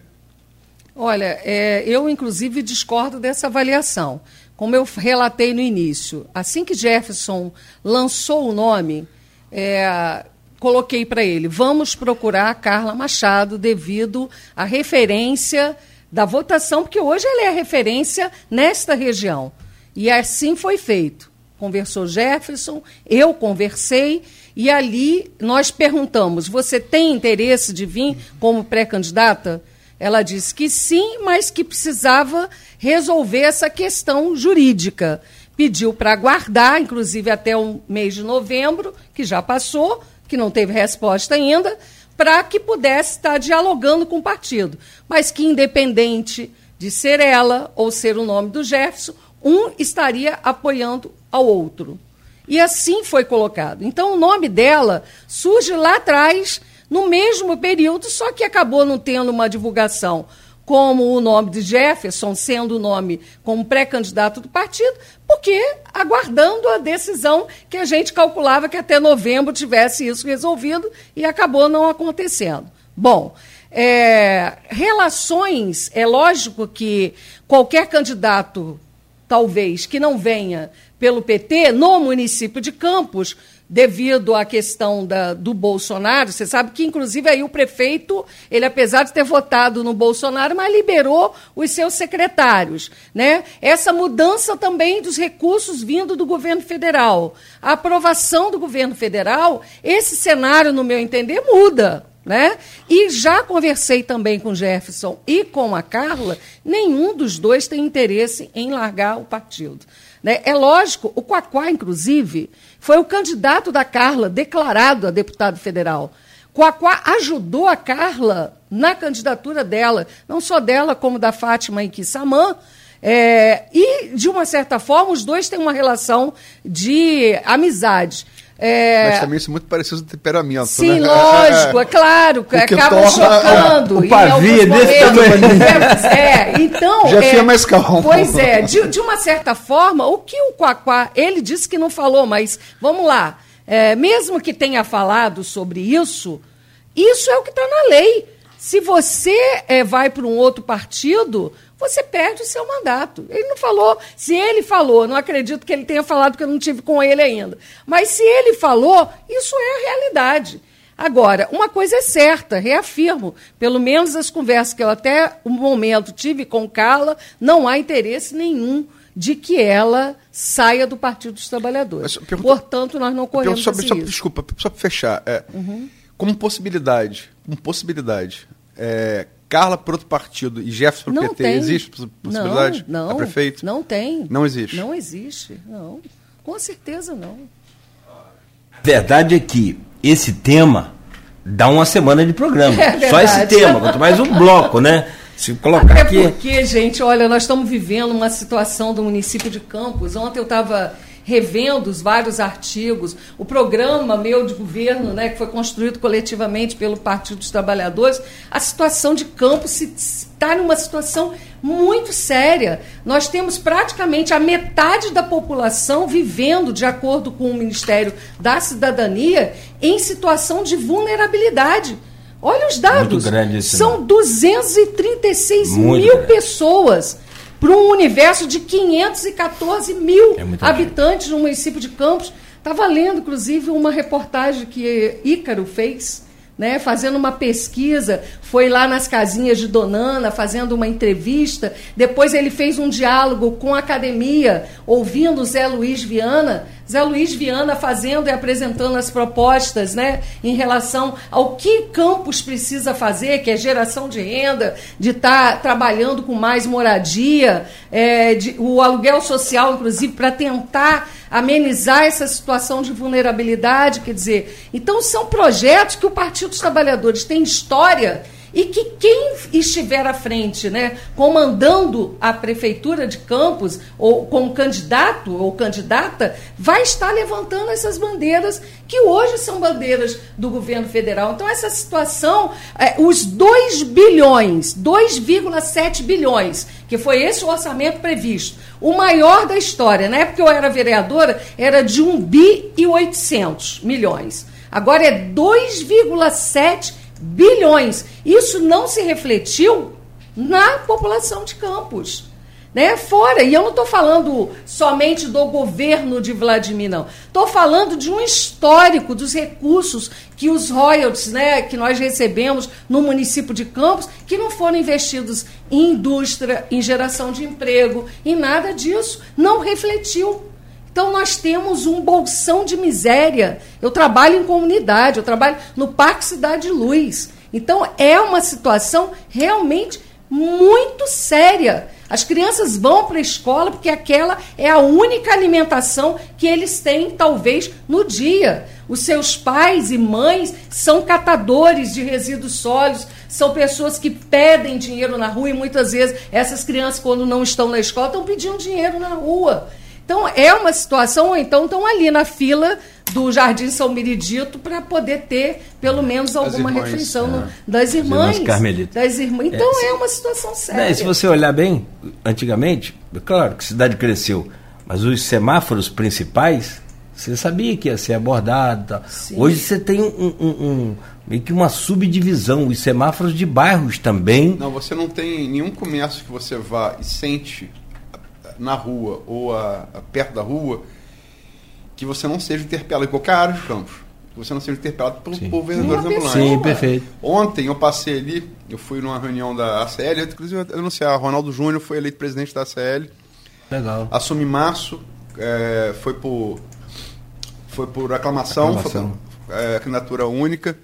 Olha, é, eu inclusive discordo dessa avaliação. Como eu relatei no início, assim que Jefferson lançou o nome, é, coloquei para ele: vamos procurar Carla Machado devido à referência da votação, porque hoje ela é a referência nesta região. E assim foi feito. Conversou Jefferson, eu conversei, e ali nós perguntamos: você tem interesse de vir como pré-candidata? Ela disse que sim, mas que precisava resolver essa questão jurídica. Pediu para aguardar, inclusive até o mês de novembro, que já passou, que não teve resposta ainda, para que pudesse estar dialogando com o partido. Mas que, independente de ser ela ou ser o nome do Jefferson, um estaria apoiando ao outro. E assim foi colocado. Então, o nome dela surge lá atrás no mesmo período, só que acabou não tendo uma divulgação como o nome de Jefferson, sendo o nome como pré-candidato do partido, porque aguardando a decisão que a gente calculava que até novembro tivesse isso resolvido e acabou não acontecendo. Bom, é, relações, é lógico que qualquer candidato, talvez, que não venha pelo PT, no município de Campos, devido à questão da, do Bolsonaro. Você sabe que, inclusive, aí o prefeito, ele, apesar de ter votado no Bolsonaro, mas liberou os seus secretários. Né? Essa mudança também dos recursos vindo do governo federal. A aprovação do governo federal, esse cenário, no meu entender, muda. Né? E já conversei também com Jefferson e com a Carla, nenhum dos dois tem interesse em largar o partido. Né? É lógico, o Quaquá, inclusive, foi o candidato da Carla, declarado a deputado federal. Quaquá ajudou a Carla na candidatura dela, não só dela, como da Fátima e Kissamã. É, e, de uma certa forma, os dois têm uma relação de amizade. É... Mas também isso é muito parecido com temperamento. Sim, né? lógico, é claro, que acaba torna... chocando. O pavio é desse tamanho. É, então. Já é, mais calmo. Pois é, de, de, uma certa forma, o que o Quaquá, ele disse que não falou, mas vamos lá. É, mesmo que tenha falado sobre isso, isso é o que está na lei. Se você é, vai para um outro partido, você perde o seu mandato. Ele não falou. Se ele falou, não acredito que ele tenha falado, porque eu não tive com ele ainda. Mas se ele falou, isso é a realidade. Agora, uma coisa é certa, reafirmo, pelo menos as conversas que eu até o momento tive com Carla, não há interesse nenhum de que ela saia do Partido dos Trabalhadores. Portanto, nós não corremos só, só, Desculpa, só para fechar. É, uhum. Como possibilidade, como possibilidade, é, Carla por outro partido e Jefferson para o PT, tem. existe possibilidade? Não, não. A prefeito? Não tem. Não existe? Não existe, não. Com certeza não. A verdade é que esse tema dá uma semana de programa. É Só esse tema, quanto mais um bloco, né? Se colocar Até aqui... porque, gente, olha, nós estamos vivendo uma situação do município de Campos. Ontem eu estava revendo os vários artigos, o programa meu de governo, né, que foi construído coletivamente pelo Partido dos Trabalhadores, a situação de campo está numa situação muito séria. Nós temos praticamente a metade da população vivendo, de acordo com o Ministério da Cidadania, em situação de vulnerabilidade. Olha os dados. Muito grande esse São 236 Muito mil grande. pessoas para um universo de 514 mil É habitantes no município de Campos. Estava lendo, inclusive, uma reportagem que Ícaro fez, né, fazendo uma pesquisa, foi lá nas casinhas de Donana, fazendo uma entrevista. Depois ele fez um diálogo com a academia, ouvindo o Zé Luiz Viana. Zé Luiz Viana fazendo e apresentando as propostas né, em relação ao que Campos precisa fazer, que é geração de renda, de estar trabalhando com mais moradia, é, de, o aluguel social, inclusive, para tentar amenizar essa situação de vulnerabilidade. Quer dizer, então são projetos que o Partido dos Trabalhadores tem história e que quem estiver à frente, né, comandando a prefeitura de Campos, ou como candidato ou candidata, vai estar levantando essas bandeiras que hoje são bandeiras do governo federal. Então, essa situação, é, os 2 bilhões, 2,7 bilhões, que foi esse o orçamento previsto, o maior da história. Na época que eu era vereadora, era de 1 bi e 800 milhões. Agora é 2,7 bilhões. Isso não se refletiu na população de Campos. Né? Fora, e eu não estou falando somente do governo de Vladimir, não. Estou falando de um histórico dos recursos que os royalties né, que nós recebemos no município de Campos, que não foram investidos em indústria, em geração de emprego, em nada disso. Não refletiu. Então nós temos um bolsão de miséria. Eu trabalho em comunidade, eu trabalho no Parque Cidade Luz. Então é uma situação realmente muito séria. As crianças vão para a escola porque aquela é a única alimentação que eles têm, talvez, no dia. Os seus pais e mães são catadores de resíduos sólidos, são pessoas que pedem dinheiro na rua e muitas vezes essas crianças, quando não estão na escola, estão pedindo dinheiro na rua. Então, é uma situação, ou então estão ali na fila do Jardim São Miridito para poder ter, pelo menos, alguma irmãs, refeição no- é. das irmãs. carmelitas. Das irmãs. Então, É, é, uma situação séria. Né, se você olhar bem, antigamente, é claro que a cidade cresceu, mas os semáforos principais, você sabia que ia ser abordado. Sim. Hoje você tem um, um- um- meio que uma subdivisão, os semáforos de bairros também. Não, você não tem nenhum comércio que você vá e sente na rua ou a- a perto da rua que você não seja interpelado em qualquer área de campos. Que você não seja interpelado por, Sim. por vendedores Uma ambulantes. Sim, perfeito. Ontem eu passei ali, eu fui numa reunião da ACL, eu, inclusive eu anunciar, Ronaldo Júnior foi eleito presidente da ACL, Legal. assume em março, é, foi por foi por aclamação, Aclamação. foi por, é, candidatura única.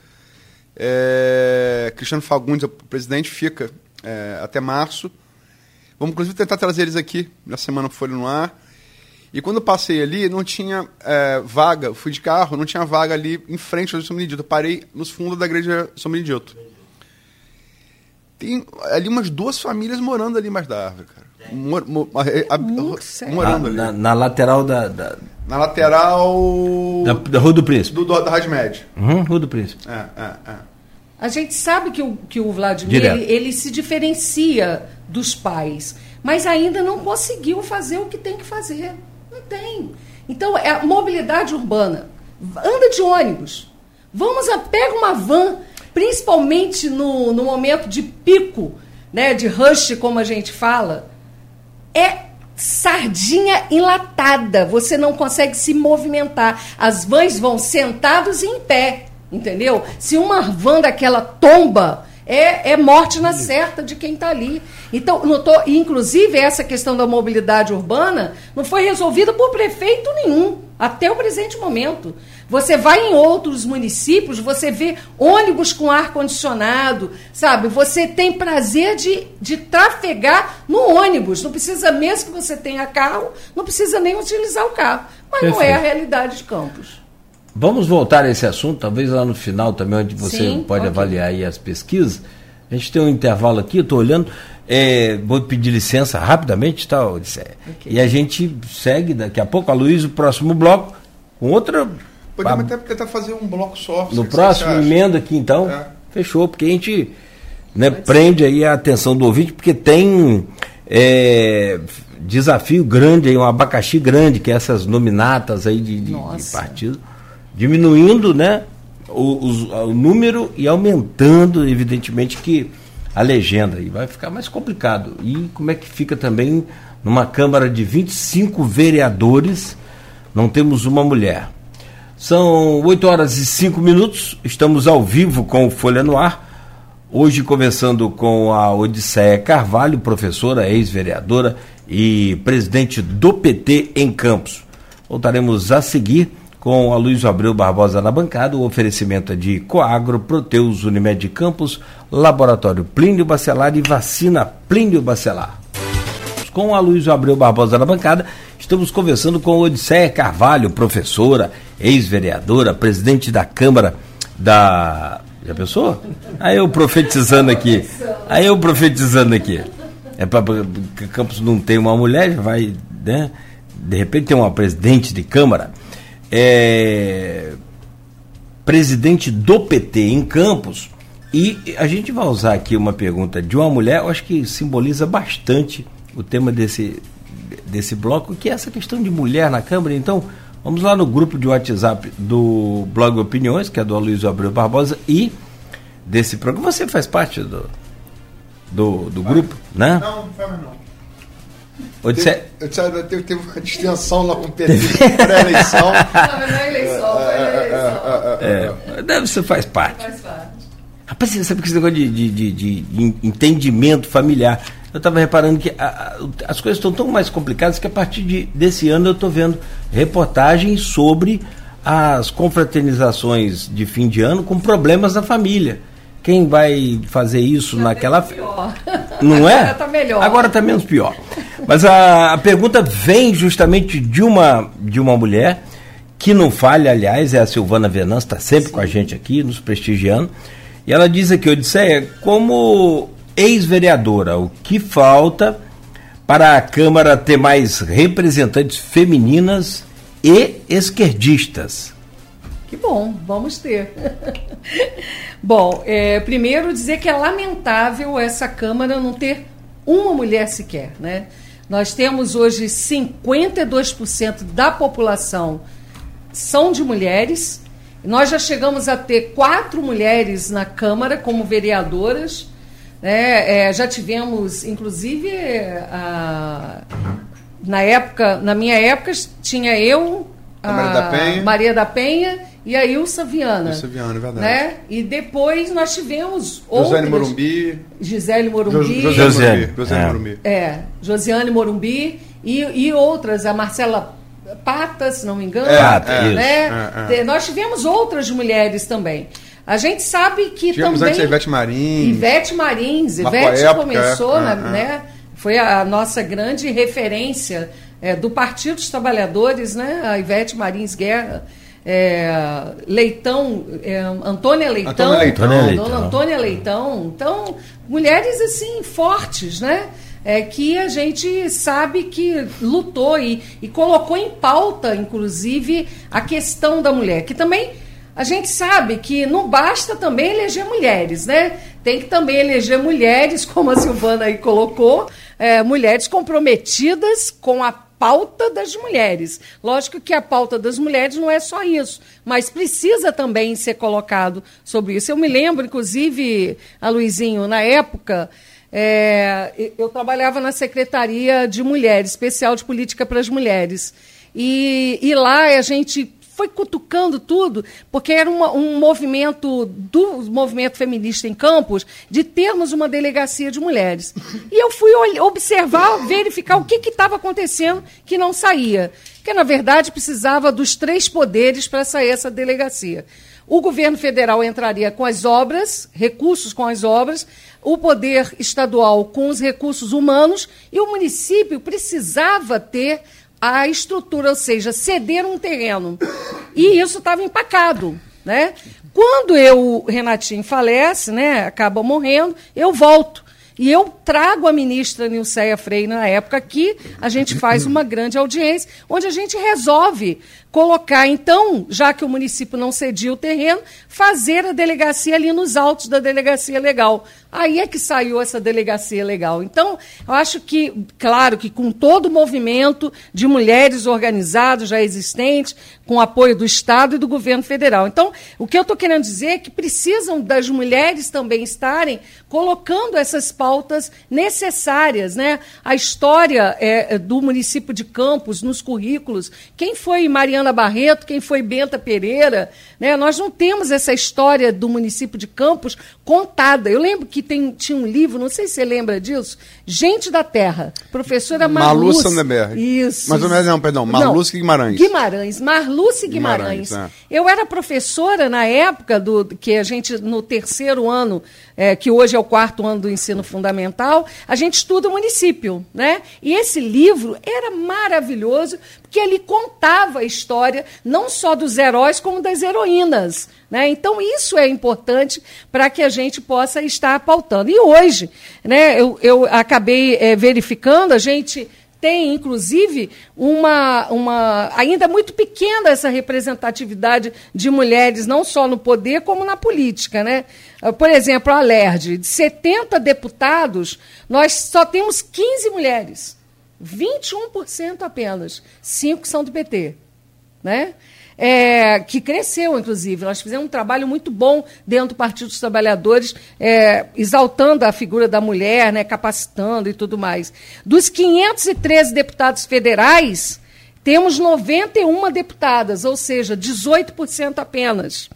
É, Cristiano Fagundes, o presidente, fica é, até março. Vamos inclusive tentar trazer eles aqui na semana Folha no Ar. E quando eu passei ali, não tinha é, vaga, eu fui de carro, não tinha vaga ali em frente ao São Benedito. Eu parei nos fundos da igreja São Benedito. Tem ali umas duas famílias morando ali embaixo da árvore, cara. Mor- mo- a- a- morando Na, ali. na- na lateral da, da, Na lateral da, da Rua do Príncipe. do, do, da Rádio Média. Uhum, Rua do Príncipe. É, é, é. A gente sabe que o, que o Vladimir ele, ele se diferencia dos pais, mas ainda não conseguiu fazer o que tem que fazer. Não tem. Então, é a mobilidade urbana. Anda de ônibus. Vamos a, pega uma van, principalmente no, no momento de pico, né, de rush, como a gente fala, é sardinha enlatada. Você não consegue se movimentar. As vans vão sentados e em pé, entendeu? Se uma van daquela tomba, é, é morte na certa de quem está ali. Então, não tô, inclusive, essa questão da mobilidade urbana não foi resolvida por prefeito nenhum, até o presente momento. Você vai em outros municípios, você vê ônibus com ar-condicionado, sabe? Você tem prazer de, de trafegar no ônibus. Não precisa, mesmo que você tenha carro, não precisa nem utilizar o carro. Mas não é a Perfeito. realidade de Campos. Vamos voltar a esse assunto, talvez lá no final também, onde você Sim, pode ok. avaliar aí as pesquisas. A gente tem um intervalo aqui, eu estou olhando. É, vou pedir licença rapidamente, tá, Odisseia? Okay. E a gente segue daqui a pouco, a Luiz, o próximo bloco, com outra. Podemos até tentar fazer um bloco só. No próximo, emenda aqui então. É. Fechou, porque a gente né, prende aí a atenção do ouvinte, porque tem é, desafio grande aí, um abacaxi grande, que é essas nominatas aí de, de, de partido, diminuindo né, o, o, o número e aumentando, evidentemente, que a legenda. E vai ficar mais complicado. E como é que fica também numa Câmara de 25 vereadores, não temos uma mulher. São 8 horas e 5 minutos, estamos ao vivo com o Folha no Ar. Hoje conversando com a Odisseia Carvalho, professora, ex-vereadora e presidente do PT em Campos. Voltaremos a seguir com a Luiz Abreu Barbosa na bancada. O oferecimento é de Coagro, Proteus, Unimed Campos, Laboratório Plínio Bacelar e Vacina Plínio Bacelar. Com a Luiz Abreu Barbosa na bancada, estamos conversando com Odisseia Carvalho, professora, ex-vereadora, presidente da Câmara da. Já pensou? Aí eu profetizando aqui. Aí eu profetizando aqui. É para Campos não tem uma mulher, vai, né? De repente tem uma presidente de Câmara é, presidente do PT em Campos. E a gente vai usar aqui uma pergunta de uma mulher, eu acho que simboliza bastante o tema desse, desse bloco, que é essa questão de mulher na Câmara. Então, vamos lá no grupo de WhatsApp do Blog Opiniões, que é do Aloysio Abreu Barbosa, e desse programa. Você faz parte do, do, do grupo, né? Não, não faz não. Odisseia... Eu disse, teve, teve uma distensão lá com o PT pré-eleição. Não, não é eleição, foi eleição. É, deve ser, faz parte. Faz parte. Rapaz, você sabe que esse negócio de, de, de, de entendimento familiar. Eu estava reparando que a, a, as coisas estão tão mais complicadas que a partir de, desse ano eu estou vendo reportagens sobre as confraternizações de fim de ano com problemas na família. Quem vai fazer isso Já naquela. Pior. Não é? Agora está melhor. Agora está menos pior. Mas a, a, pergunta vem justamente de uma, de uma mulher que não falha, aliás, é a Silvana Venâncio, está sempre Sim. com a gente aqui, nos prestigiando. E ela diz aqui, Odisseia, como ex-vereadora, o que falta para a Câmara ter mais representantes femininas e esquerdistas? Que bom, vamos ter. bom, é, primeiro dizer que é lamentável essa Câmara não ter uma mulher sequer, né? Nós temos hoje 52% da população são de mulheres. Nós já chegamos a ter quatro mulheres na Câmara como vereadoras. Né? É, já tivemos, inclusive, a, na época, na minha época, tinha eu, a, a Maria da Penha, Maria da Penha e a Ilsa Viana. Ilsa Viana, é verdade. Né? E depois nós tivemos Josiane Morumbi. Gisele Morumbi. Jo, Josiane. Josiane é. Morumbi. É, Josiane Morumbi e, e outras, a Marcela Pata, se não me engano. É, é, né? É, é. Nós tivemos outras mulheres também. A gente sabe que Tivemos também... antes a Ivete Marins. Ivete Marins. Ivete época, começou, é, né? Foi a nossa grande referência do Partido dos Trabalhadores, né? A Ivete Marins Guerra é, Leitão, é, Antônia Leitão, Antônia Leitão, Dona Antônia Leitão. Então, mulheres assim fortes, né? É, que a gente sabe que lutou e, e colocou em pauta, inclusive, a questão da mulher, que também a gente sabe que não basta também eleger mulheres, né? Tem que também eleger mulheres, como a Silvana aí colocou, é, mulheres comprometidas com a pauta das mulheres. Lógico que a pauta das mulheres não é só isso, mas precisa também ser colocado sobre isso. Eu me lembro, inclusive, a Luizinho, na época, é, eu trabalhava na Secretaria de Mulheres, especial de política para as mulheres. E, e lá a gente foi cutucando tudo, porque era uma, um movimento do movimento feminista em Campos de termos uma delegacia de mulheres. E eu fui observar, verificar o que estava acontecendo que não saía. Que, na verdade, precisava dos três poderes para sair essa delegacia. O governo federal entraria com as obras, recursos com as obras, o poder estadual com os recursos humanos e o município precisava ter a estrutura, ou seja, ceder um terreno. E isso estava empacado. Né? Quando eu, Renatinho falece, né, acaba morrendo, eu volto. E eu trago a ministra Nilceia Freire na época aqui, a gente faz uma grande audiência, onde a gente resolve colocar, então, já que o município não cedia o terreno, fazer a delegacia ali nos altos da delegacia legal. Aí é que saiu essa delegacia legal. Então, eu acho que, claro, que com todo o movimento de mulheres organizadas já existentes, com apoio do Estado e do governo federal. Então, o que eu estou querendo dizer é que precisam das mulheres também estarem colocando essas pautas necessárias, né? A história é, do município de Campos nos currículos. Quem foi Mariana Mariana Barreto, quem foi Benta Pereira. Né? Nós não temos essa história do município de Campos contada. Eu lembro que tem, tinha um livro, não sei se você lembra disso, Gente da Terra, professora Marluce. Malu Isso. Mas não, perdão, Marluce Guimarães. Guimarães, Marluce Guimarães. Guimarães é. Eu era professora na época do que a gente, no terceiro ano, é, que hoje é o quarto ano do ensino fundamental, a gente estuda o município. Né? E esse livro era maravilhoso, porque ele contava a história não só dos heróis, como das heroínas. Né? Então, isso é importante para que a gente possa estar pautando. E hoje, né, eu, eu acabei é, verificando, a gente tem, inclusive, uma, uma ainda muito pequena essa representatividade de mulheres, não só no poder, como na política. Né? Por exemplo, a LERD, de 70 deputados, nós só temos 15 mulheres. 21% apenas. Cinco são do PT. Né? É, que cresceu, inclusive. Nós fizemos um trabalho muito bom dentro do Partido dos Trabalhadores, é, exaltando a figura da mulher, né, capacitando e tudo mais. Dos 513 deputados federais, temos 91 deputadas, ou seja, 18% apenas.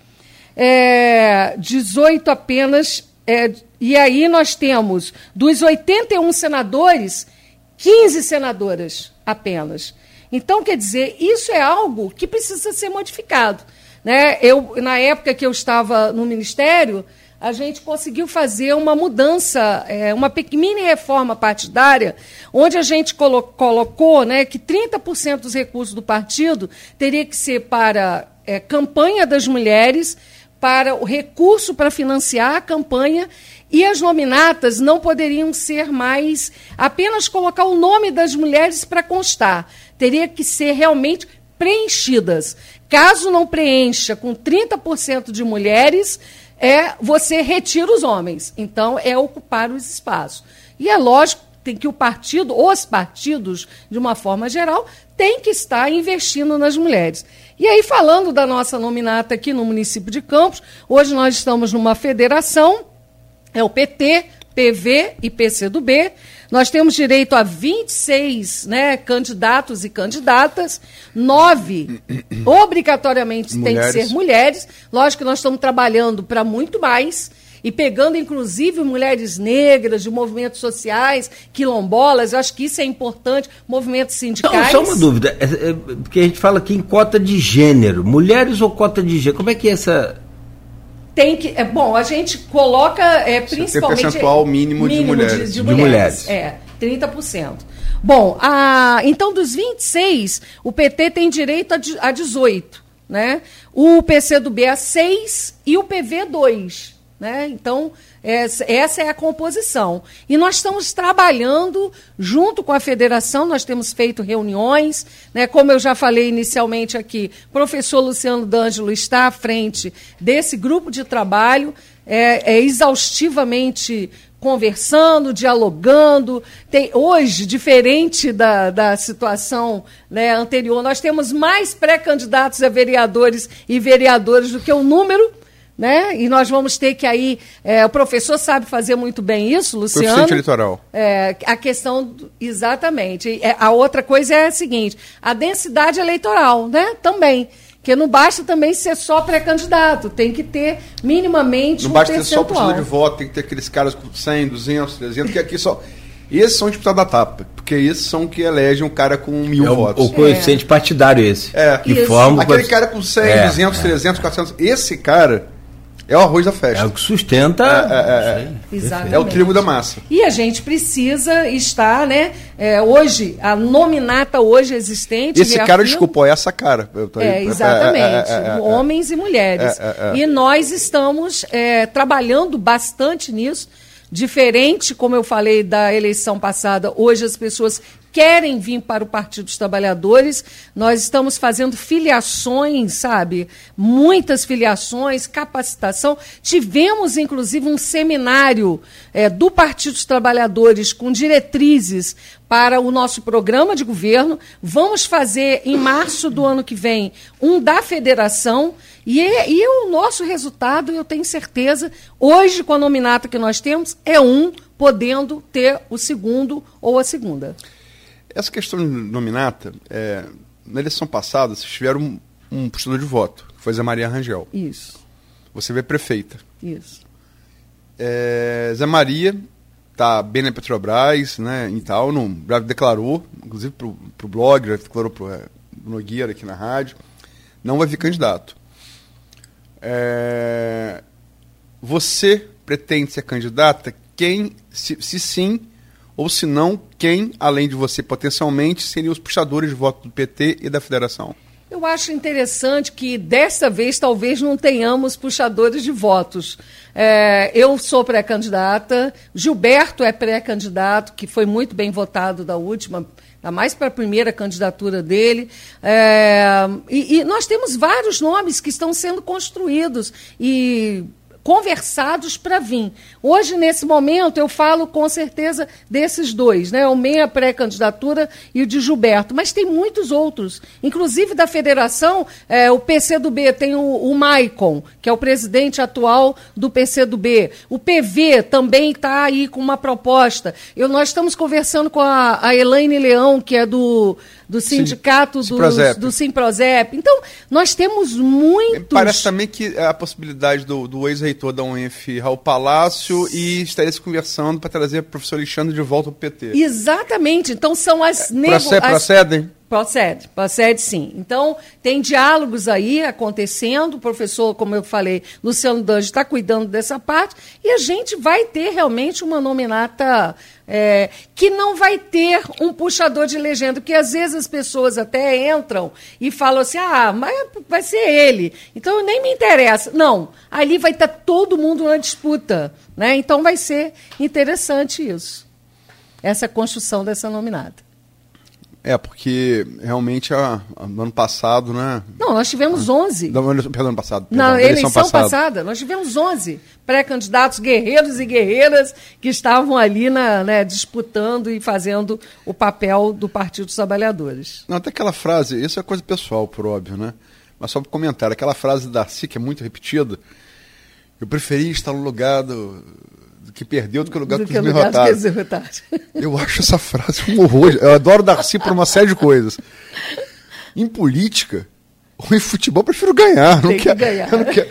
É, 18 apenas. É, e aí nós temos, dos 81 senadores, 15 senadoras apenas. Então, quer dizer, isso é algo que precisa ser modificado. Né? Eu, na época que eu estava no Ministério, a gente conseguiu fazer uma mudança, é, uma mini reforma partidária, onde a gente colo colocou né, que 30% dos recursos do partido teria que ser para é, campanha das mulheres, para o recurso para financiar a campanha e as nominatas não poderiam ser mais apenas colocar o nome das mulheres para constar teria que ser realmente preenchidas. Caso não preencha com 30% de mulheres, é você retira os homens. Então, é ocupar os espaços. E é lógico tem que o partido, os partidos, de uma forma geral, tem que estar investindo nas mulheres. E aí, falando da nossa nominata aqui no município de Campos, hoje nós estamos numa federação, é o PT, PV e PCdoB, nós temos direito a 26 né, candidatos e candidatas, nove obrigatoriamente têm que ser mulheres. Lógico que nós estamos trabalhando para muito mais e pegando inclusive mulheres negras de movimentos sociais, quilombolas, eu acho que isso é importante, movimentos sindicais. Não, só uma dúvida, é, é, porque a gente fala aqui em cota de gênero, mulheres ou cota de gênero, como é que é essa tem que. É, bom, a gente coloca é, principalmente. percentual mínimo, mínimo de, mulheres. De, de, de mulheres. mulheres. É, 30%. Bom, a, então dos 26, o PT tem direito a, a 18. Né? O PCdoB a 6 e o PV 2. Né? Então, essa é a composição. E nós estamos trabalhando junto com a federação, nós temos feito reuniões, né? como eu já falei inicialmente aqui, professor Luciano D'Angelo está à frente desse grupo de trabalho, é, é exaustivamente conversando, dialogando. Tem, hoje, diferente da, da situação né, anterior, nós temos mais pré-candidatos a vereadores e vereadoras do que o número né? E nós vamos ter que aí, é, o professor sabe fazer muito bem isso, Luciano. Coeficiente eleitoral. É, a questão, do, exatamente. É, a outra coisa é a seguinte, a densidade eleitoral, né? Também. Porque não basta também ser só pré-candidato, tem que ter minimamente não um basta ter só precisa de voto, tem que ter aqueles caras com 100, 200, 300, que aqui só... Esses são deputados da TAP, porque esses são que elegem um cara com mil é votos. O coeficiente é. partidário esse. É. Que forma Aquele cara com 100, é, 200, é. 300, 400, esse cara É o arroz da festa. É o que sustenta. É, é, é. Exatamente. É o trigo da massa. E a gente precisa estar, né? é, hoje, a nominata hoje existente. Esse cara, desculpa, é essa cara. Eu tô aí- É, exatamente. é, é, é, é. Homens e mulheres. É, é, é. E nós estamos é, trabalhando bastante nisso. Diferente, como eu falei da eleição passada, hoje as pessoas querem vir para o Partido dos Trabalhadores. Nós estamos fazendo filiações, sabe? Muitas filiações, capacitação. Tivemos, inclusive, um seminário é, do Partido dos Trabalhadores com diretrizes para o nosso programa de governo. Vamos fazer em março do ano que vem um da federação. E, e o nosso resultado, eu tenho certeza, hoje, com a nominata que nós temos, é um podendo ter o segundo ou a segunda. Essa questão de nominata, é, na eleição passada, vocês tiveram um, um de voto, que foi Zé Maria Rangel. Isso, Você vê prefeita. isso. É, Zé Maria tá bem na Petrobras, né, e tal, não, já declarou, inclusive pro, pro blog, já declarou pro é, Nogueira aqui na rádio, não vai vir candidato. É, você pretende ser candidata? Quem, se, se sim, ou se não, quem, além de você, potencialmente, seriam os puxadores de voto do PT e da federação? Eu acho interessante que dessa vez talvez não tenhamos puxadores de votos. É, eu sou pré-candidata, Gilberto é pré-candidato, que foi muito bem votado da última, ainda mais para a primeira candidatura dele. É, e, e nós temos vários nomes que estão sendo construídos e conversados para vir. Hoje, nesse momento, eu falo com certeza desses dois, né? o meia pré-candidatura e o de Gilberto, mas tem muitos outros, inclusive da federação, é, o PCdoB tem o, o Maicon, que é o presidente atual do PCdoB, o PV também está aí com uma proposta. Eu, nós estamos conversando com a, a Elaine Leão, que é do, do sindicato Sim, do, Simprozep. do Simprozep. Então, nós temos muitos... Parece também que a possibilidade do, do ex-reitor da UENF, Raul Palácio, e estaria se conversando para trazer o professor Alexandre de volta ao PT. Exatamente. Então são as nego... Procede, as- procedem? Procede, procede sim. Então, tem diálogos aí acontecendo, o professor, como eu falei, Luciano Dange está cuidando dessa parte, e a gente vai ter realmente uma nominata é, que não vai ter um puxador de legenda, porque às vezes as pessoas até entram e falam assim, ah, mas vai ser ele, então nem me interessa. Não, ali vai estar todo mundo na disputa, né? então vai ser interessante isso, essa construção dessa nominata. É, porque realmente a, a- no ano passado, né? Não, nós tivemos 11. Não, perdão, ano passado. perdão, Na da eleição, passada. nós tivemos 11 pré-candidatos, guerreiros e guerreiras, que estavam ali na, né, disputando e fazendo o papel do Partido dos Trabalhadores. Não, até aquela frase, isso é coisa pessoal, por óbvio, né? Mas só para comentar, aquela frase da Darcy, que é muito repetida, eu preferi estar no lugar do que perdeu do que no lugar Do que que os derrotados. Eu acho essa frase um horror. Eu adoro Darcy por uma série de coisas. Em política, ou em futebol, eu prefiro ganhar. não Tem que quero- ganhar. não quero-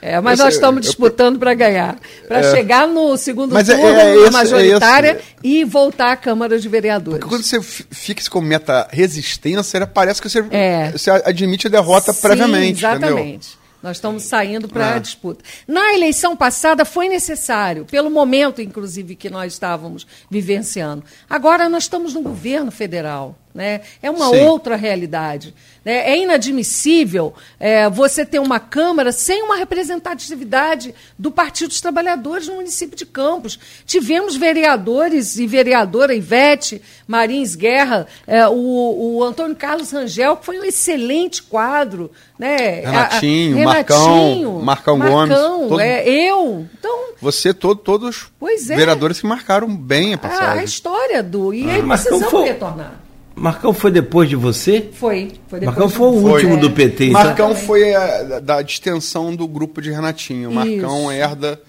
É, mas Eu nós sei, estamos eu- disputando para ganhar. Para É. chegar no segundo é- turno, é na é majoritária, esse. e voltar à Câmara de Vereadores. Porque quando você fi- fixa como meta resistência, parece que você, É. você admite a derrota Sim, previamente. entendeu? Nós estamos saindo para a É. disputa. Na eleição passada foi necessário, pelo momento, inclusive, que nós estávamos vivenciando. Agora nós estamos no governo federal. Né? É uma Sim. outra realidade. Né? É inadmissível é, você ter uma Câmara sem uma representatividade do Partido dos Trabalhadores no município de Campos. Tivemos vereadores e vereadora Ivete Marins Guerra, é, o, o Antônio Carlos Rangel, que foi um excelente quadro. Né? Renatinho, A- a- Marcão, Marcão Gomes, Marcão, todo- é, eu. Então, Você, todo, todos Pois é. vereadores que marcaram bem a a, passagem. a história do. E aí Marcão precisamos foi- retornar. Marcão foi depois de você? Foi. foi depois Marcão de- foi o Foi. último do PT. então- Marcão foi a, da, distensão do grupo de Renatinho. Marcão, Isso. Herda.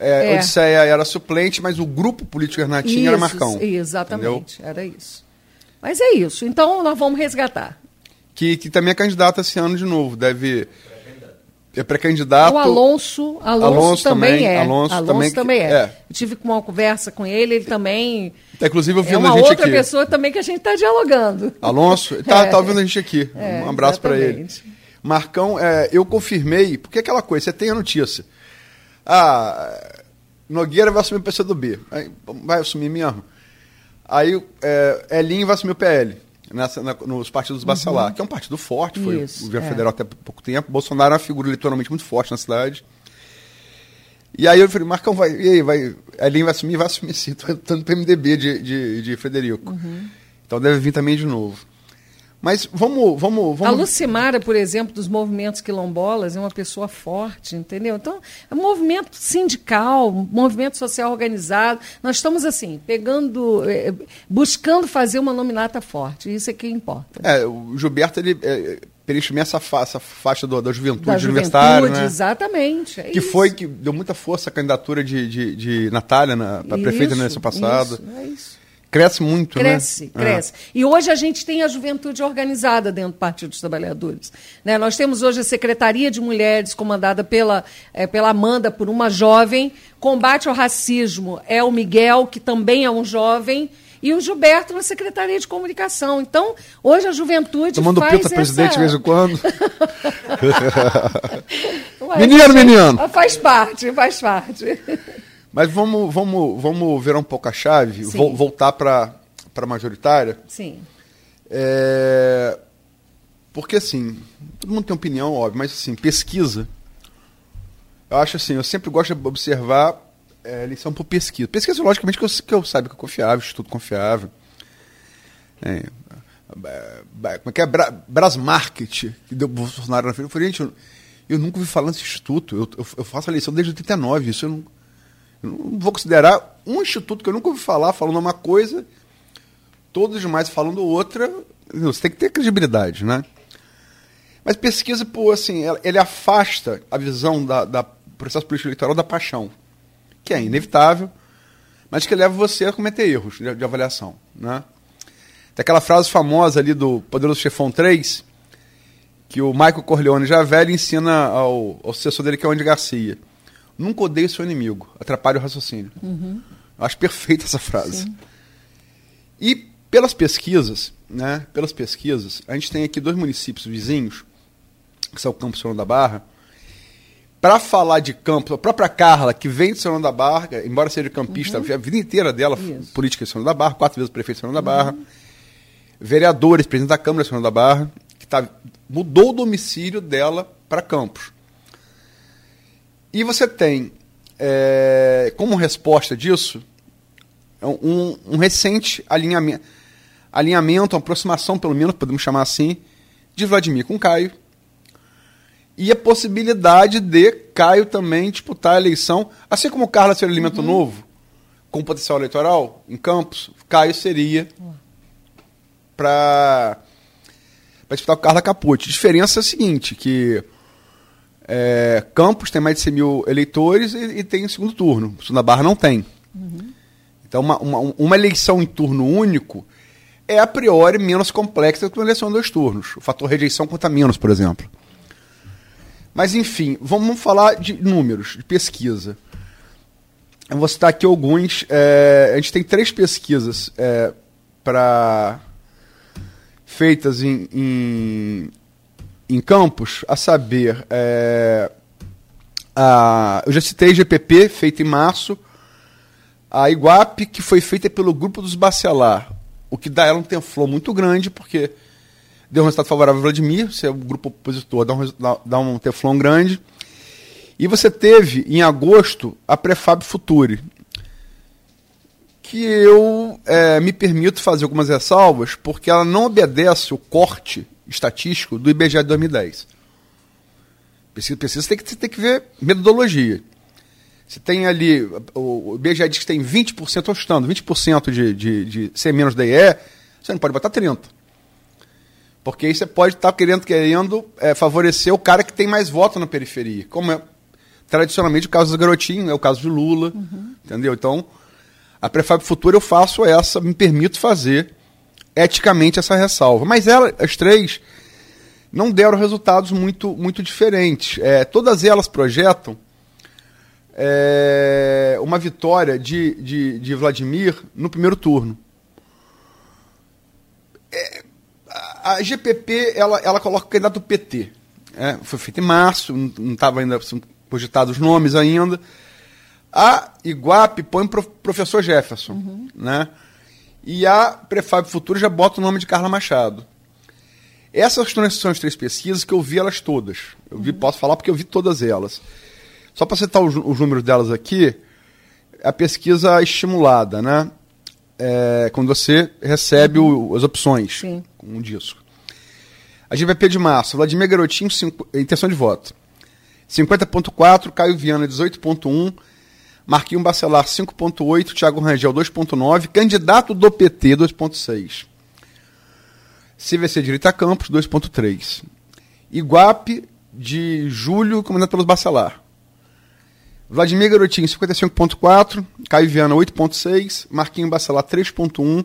É, É. Odisseia era suplente, mas o grupo político Renatinho era Isso, Marcão. Exatamente, era isso. Mas é isso. Então nós vamos resgatar. Que, que também é candidato esse ano de novo. Deve. É pré-candidato. O Alonso, Alonso, Alonso também, também, é. Alonso também que- também é. é. Eu tive uma conversa com ele, ele também. Tá, inclusive, ouvindo É uma a gente outra aqui. pessoa também que a gente está dialogando. Alonso, tá, É. tá ouvindo a gente aqui. É, um abraço para ele. Marcão, é, eu confirmei, porque é aquela coisa, você tem a notícia. Ah, Nogueira vai assumir o PCdoB. Aí, vai assumir mesmo. Aí é, Elinho vai assumir o PL. Nessa, na, nos partidos Bacelar, uhum. que é um partido forte, foi Isso, o governo é. federal até pouco tempo. Bolsonaro é uma figura eleitoralmente muito forte na cidade. E aí eu falei, Marcão, vai, e aí, vai, Elinho vai assumir? Vai assumir sim, estou entrando para o MDB de, de, de Frederico. Uhum. Então deve vir também de novo. Mas vamos, vamos, vamos. A Lucimara, por exemplo, dos movimentos quilombolas, é uma pessoa forte, entendeu? Então, é um movimento sindical, um movimento social organizado. Nós estamos, assim, pegando, é, buscando fazer uma nominata forte. Isso é que importa. É, o Gilberto, ele. É, preenche essa, fa essa faixa do, da juventude da universitária. Juventude, né? Exatamente. É que isso. foi que deu muita força à candidatura de, de, de Natália para prefeita na ano passado. Isso, é isso. Cresce muito, cresce, né? Cresce, cresce. É. E hoje a gente tem a juventude organizada dentro do Partido dos Trabalhadores. Né? Nós temos hoje a Secretaria de Mulheres, comandada pela, é, pela Amanda, por uma jovem. Combate ao racismo é o Miguel, que também é um jovem. E o Gilberto na Secretaria de Comunicação. Então, hoje a juventude. Tomando faz pita essa... presidente de vez em quando. Ué, menino, menino! Faz parte, faz parte. Mas vamos, vamos, vamos virar um pouco a chave, vo voltar para a majoritária. Sim. É, porque, assim, todo mundo tem opinião, óbvio, mas, assim, pesquisa. Eu acho assim, eu sempre gosto de observar é, eleição por pesquisa. Pesquisa, logicamente, que eu, que eu saiba que é confiável, estudo confiável. É, como é que é? Bra, Brasmarket, que deu Bolsonaro na frente. Eu falei, gente, eu, eu nunca ouvi falar nesse instituto. Eu, eu, eu faço a eleição desde 89, isso eu não eu não vou considerar um instituto que eu nunca ouvi falar falando uma coisa, todos os demais falando outra. Você tem que ter credibilidade, né? Mas pesquisa, pô, assim, ele afasta a visão da, da processo político eleitoral da paixão, que é inevitável, mas que leva você a cometer erros de, de avaliação, né? Tem aquela frase famosa ali do Poderoso Chefão 3, que o Michael Corleone já velho ensina ao, ao sucessor dele, que é o Andy Garcia. Nunca odeie seu inimigo, atrapalhe o raciocínio. Uhum. Acho perfeita essa frase. Sim. E pelas pesquisas, né, pelas pesquisas, a gente tem aqui dois municípios vizinhos, que são o Campos Senhor da Barra. Para falar de Campos, a própria Carla, que vem de Senhor da Barra, embora seja campista, uhum. a vida inteira dela, Isso. política de Senhor da Barra, quatro vezes prefeito de Senhor da Barra. Uhum. Vereadores, presidente da Câmara de Senhor da Barra, que tá, mudou o domicílio dela para Campos. E você tem, é, como resposta disso, um, um, recente alinhamento, alinhamento, uma aproximação, pelo menos, podemos chamar assim, de Vladimir com Caio. E a possibilidade de Caio também disputar a eleição, assim como o Carlos seria alimento uhum. novo, com potencial eleitoral em Campos, Caio seria para disputar o Carla Capote. A diferença é a seguinte, que é, Campos tem mais de 100 mil eleitores e, e tem o segundo turno. O da Barra não tem. Uhum. Então, uma, uma, uma, eleição em turno único é, a priori, menos complexa do que uma eleição em dois turnos. O fator rejeição conta menos, por exemplo. Mas, enfim, vamos falar de números, de pesquisa. Eu vou citar aqui alguns. É, a gente tem três pesquisas é, para feitas em, em, em Campos, a saber, é, a, eu já citei GPP, feita em março, a Iguape, que foi feita pelo grupo dos Bacelar, o que dá ela um tenflor muito grande, porque deu um resultado favorável ao Vladimir, se é o grupo opositor, dá um, dá, um teflon grande. E você teve, em agosto, a Prefab Futuri, que eu é, me permito fazer algumas ressalvas, porque ela não obedece o corte estatístico do IBGE de 2010. Precisa, precisa ter que, ter que ver metodologia. Você tem ali, o, IBGE diz que tem 20% ajustando, 20% de, de, de ser menos DE, você não pode botar 30%. Porque aí você pode estar tá querendo, querendo é, favorecer o cara que tem mais voto na periferia. Como é tradicionalmente o caso dos garotinhos, é o caso de Lula. Uhum. Entendeu? Então, a Prefab Futura eu faço essa, me permito fazer eticamente essa ressalva. Mas ela, as três não deram resultados muito, muito diferentes. É, todas elas projetam é, uma vitória de, de, de, Vladimir no primeiro turno. É, a GPP ela, ela coloca o candidato PT. é, foi feita em março, não estava ainda cogitados os nomes ainda. A Iguape põe pro, professor Jefferson, uhum. né? E a Prefab Futuro já bota o nome de Carla Machado. Essas são as três pesquisas que eu vi elas todas. Eu vi, uhum. posso falar porque eu vi todas elas. Só para citar os, os, números delas aqui, a pesquisa estimulada, né? É, quando você recebe uhum. o, as opções Sim. com um disco. A GVP de março, Vladimir Garotinho, cinco, intenção de voto. 50.4, Caio Viana 18.1, Marquinhos Bacelar 5.8, Thiago Rangel 2.9, candidato do PT 2.6. CVC Direita Campos 2.3. Iguape de julho, comandado pelos Bacelar. Vladimir Garotinho 55.4, Caio Viana 8.6, Marquinhos Bacelar 3.1,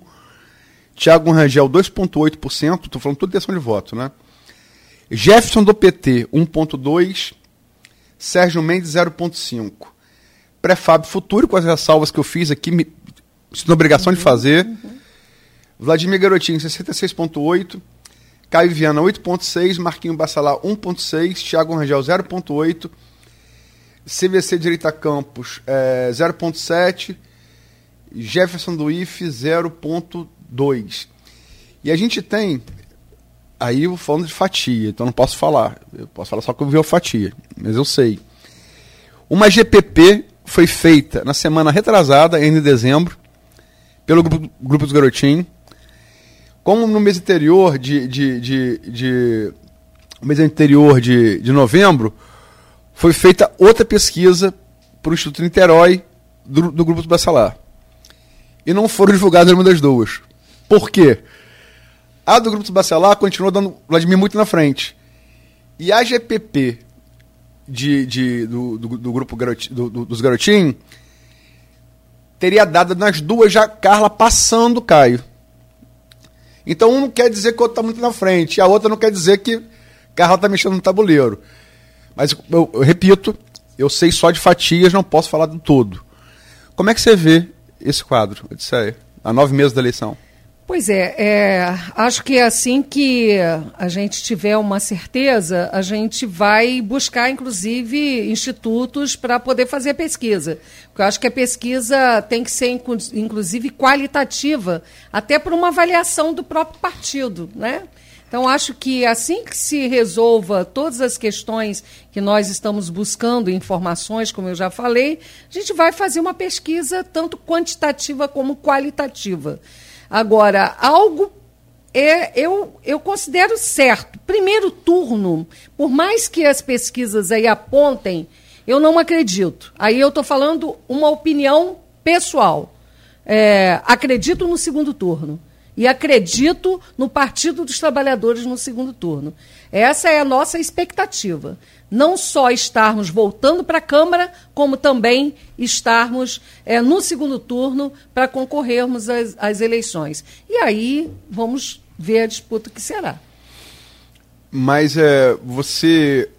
Thiago Rangel 2.8%, estou falando toda intenção de voto, né? Jefferson do PT 1.2, Sérgio Mendes 0.5. Prefab Futuro, com as ressalvas que eu fiz aqui, me sinto obrigação uhum, de fazer. Uhum. Vladimir Garotinho, 66,8. Caio Viana, 8,6. Marquinho Bassalar, 1,6. Thiago Rangel, 0,8. CVC Direita Campos, é, 0,7. Jefferson do IF, 0,2. E a gente tem. Aí eu falando de fatia, então não posso falar. Eu posso falar só que eu vi a fatia, mas eu sei. Uma GPP foi feita na semana retrasada, em dezembro, pelo grupo, grupo dos Garotinhos. Como no mês anterior de, de, de, de mês anterior de, de novembro, foi feita outra pesquisa para o Instituto Niterói do, do Grupo do Bacelar. E não foram divulgadas nenhuma das duas. Por quê? A do Grupo do Bacelar continuou dando Vladimir muito na frente. E a GPP de, de, do, do, do grupo garoti, do, dos garotinhos, teria dado nas duas já Carla passando o Caio. Então um não quer dizer que o outro está muito na frente, e a outra não quer dizer que Carla está mexendo no tabuleiro. Mas eu, eu, repito, eu sei só de fatias, não posso falar do todo. Como é que você vê esse quadro, Odisseia, há nove meses da eleição? Pois é, é, acho que é assim que a gente tiver uma certeza, a gente vai buscar, inclusive, institutos para poder fazer pesquisa. Porque eu acho que a pesquisa tem que ser, inclusive, qualitativa, até por uma avaliação do próprio partido, né? Então, acho que assim que se resolva todas as questões que nós estamos buscando, informações, como eu já falei, a gente vai fazer uma pesquisa tanto quantitativa como qualitativa. Agora, algo é, eu, eu considero certo. Primeiro turno, por mais que as pesquisas aí apontem, eu não acredito. Aí eu estou falando uma opinião pessoal. É, acredito no segundo turno. E acredito no Partido dos Trabalhadores no segundo turno. Essa é a nossa expectativa não só estarmos voltando para a Câmara, como também estarmos é, no segundo turno para concorrermos às, às, eleições. E aí vamos ver a disputa que será. Mas é, você,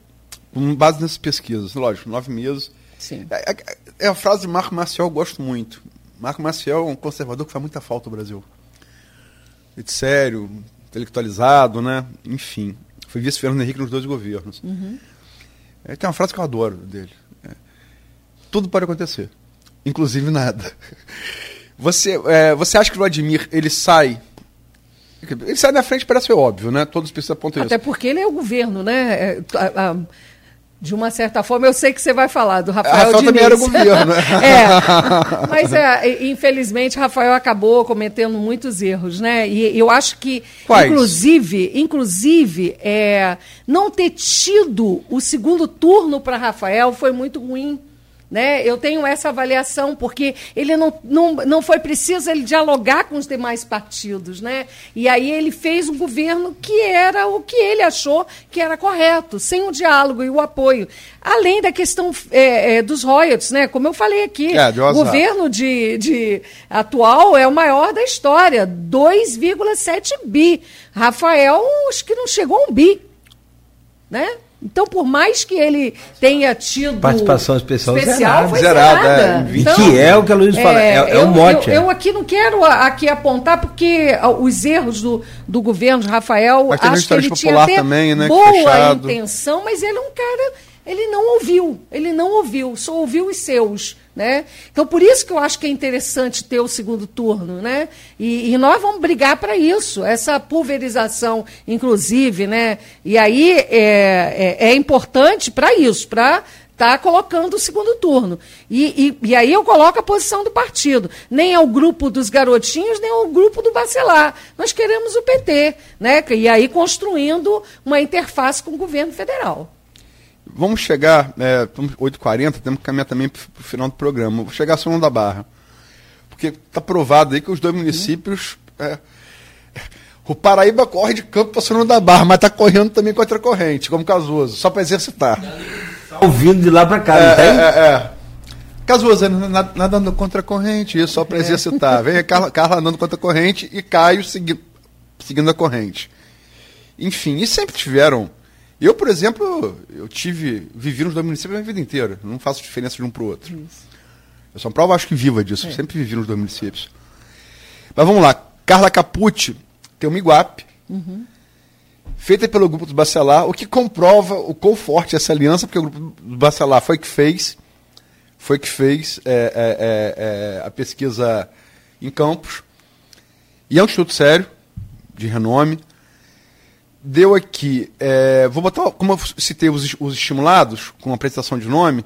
com base nessas pesquisas, lógico, nove meses. Sim. É, é, é a frase de Marco Maciel, eu gosto muito. Marco Maciel é um conservador que faz muita falta no Brasil. De sério, intelectualizado, né? Enfim. Foi vice-fernando Henrique nos dois governos. Uhum. É, tem uma frase que eu adoro dele. É, Tudo pode acontecer, inclusive nada. Você, é, você acha que o Vladimir ele sai ele sai na frente, parece óbvio, né? Todos precisam apontar Até porque ele é o governo, né? É, a, a, de uma certa forma, eu sei que você vai falar do Rafael, Rafael Diniz. também era governo, né? é, mas é, infelizmente Rafael acabou cometendo muitos erros, né? E eu acho que, Quais? inclusive, inclusive é, não ter tido o segundo turno para Rafael foi muito ruim. Né? Eu tenho essa avaliação, porque ele não, não, não foi preciso ele dialogar com os demais partidos. Né? E aí ele fez um governo que era o que ele achou que era correto, sem o diálogo e o apoio. Além da questão é, é, dos royalties, né? como eu falei aqui, é, o governo de, de atual é o maior da história, 2,7 bi. Rafael, acho que não chegou a um bi. Né? Então, por mais que ele tenha tido. Participação especial, especial foi zerada. zerada. É. Então, que é o que a Luiz fala, é, é eu, o mote. Eu, eu, aqui não quero aqui apontar, porque os erros do, do governo de Rafael, acho que ele tinha até também, né, boa intenção, mas ele é um cara. Ele não ouviu, ele não ouviu, só ouviu os seus. Né? Então, por isso que eu acho que é interessante ter o segundo turno. Né? E, e nós vamos brigar para isso, essa pulverização, inclusive. Né? E aí é, é, é importante para isso, para tá colocando o segundo turno. E, e, e, aí eu coloco a posição do partido. Nem é o grupo dos garotinhos, nem é o grupo do Bacelar. Nós queremos o PT. Né? E aí construindo uma interface com o governo federal. Vamos chegar, é, 8h40, temos que caminhar também para o final do programa. Vou chegar a São da Barra. Porque está provado aí que os dois municípios. É, o Paraíba corre de campo para São da Barra, mas está correndo também contra a corrente, como Casuso, só para exercitar. Está ouvindo de lá para cá, é, não tem? É, é. Casuso, nadando contra a corrente, isso só para exercitar. Vem a Carla, Carla andando contra a corrente e Caio segui, seguindo a corrente. Enfim, e sempre tiveram eu, por exemplo, eu tive, vivi nos dois municípios a minha vida inteira. Não faço diferença de um para o outro. Isso. Eu sou uma prova, acho que viva disso. É. Sempre vivi nos dois municípios. Mas vamos lá. Carla Capucci tem uma Iguape, uhum. feita pelo grupo do Bacelar, o que comprova o quão forte é essa aliança, porque o grupo do Bacelar foi que fez, foi que fez é, é, é, é a pesquisa em campos. E é um instituto sério, de renome deu aqui. É, vou botar, como eu citei os, os, estimulados, com a apresentação de nome,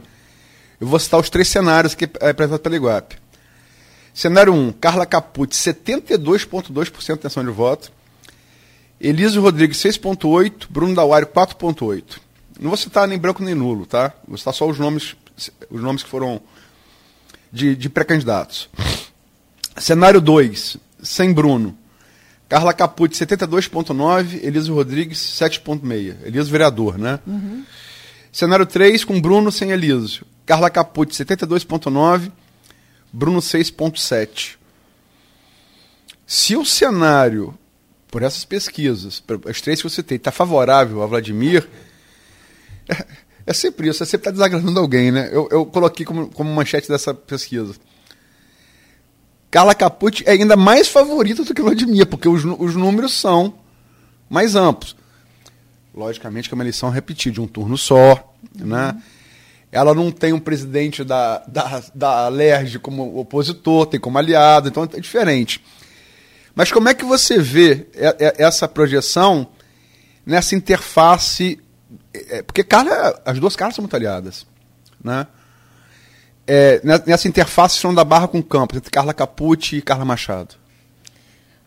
eu vou citar os três cenários que é apresentado pela Iguape. Cenário 1, Carla Capucci, 72,2% de intenção de voto. Elísio Rodrigues, 6,8%. Bruno Dauário, 4,8%. Não vou citar nem branco nem nulo, tá? Vou citar só os nomes, os nomes que foram de, de pré-candidatos. Cenário 2, sem Bruno, Carla Capucci, 72,9. Elisa Rodrigues, 7,6. Elisa, vereador, né? Uhum. Cenário 3, com Bruno sem Elísio. Carla Capucci, 72,9. Bruno, 6,7. Se o cenário, por essas pesquisas, as três que eu citei, está favorável a Vladimir, é, é sempre isso, é sempre estar tá desagradando alguém, né? Eu, eu coloquei como, como manchete dessa pesquisa. Carla Capucci é ainda mais favorita do que Vladimir, porque os, os números são mais amplos. Logicamente que é uma eleição repetida, de um turno só, uhum. né? Ela não tem um presidente da, da, da LERJ como opositor, tem como aliado, então é diferente. Mas como é que você vê essa projeção nessa interface? É, porque Carla, as duas caras são muito aliadas, né? É, nessa interface Chão da Barra com Campos, entre Carla Capucci e Carla Machado?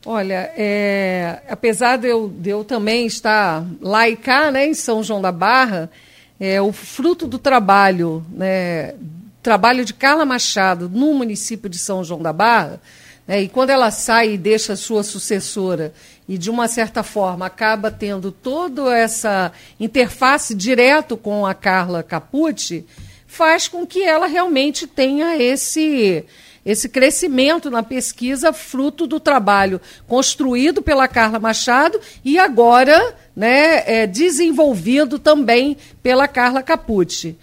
Olha, é, apesar de eu, de eu, também estar lá e cá, né, em São João da Barra, é, o fruto do trabalho, né, trabalho de Carla Machado no município de São João da Barra, né, e quando ela sai e deixa a sua sucessora e de uma certa forma acaba tendo toda essa interface direto com a Carla Capucci, faz com que ela realmente tenha esse esse crescimento na pesquisa fruto do trabalho construído pela Carla Machado e agora né, é, desenvolvido também pela Carla Capucci.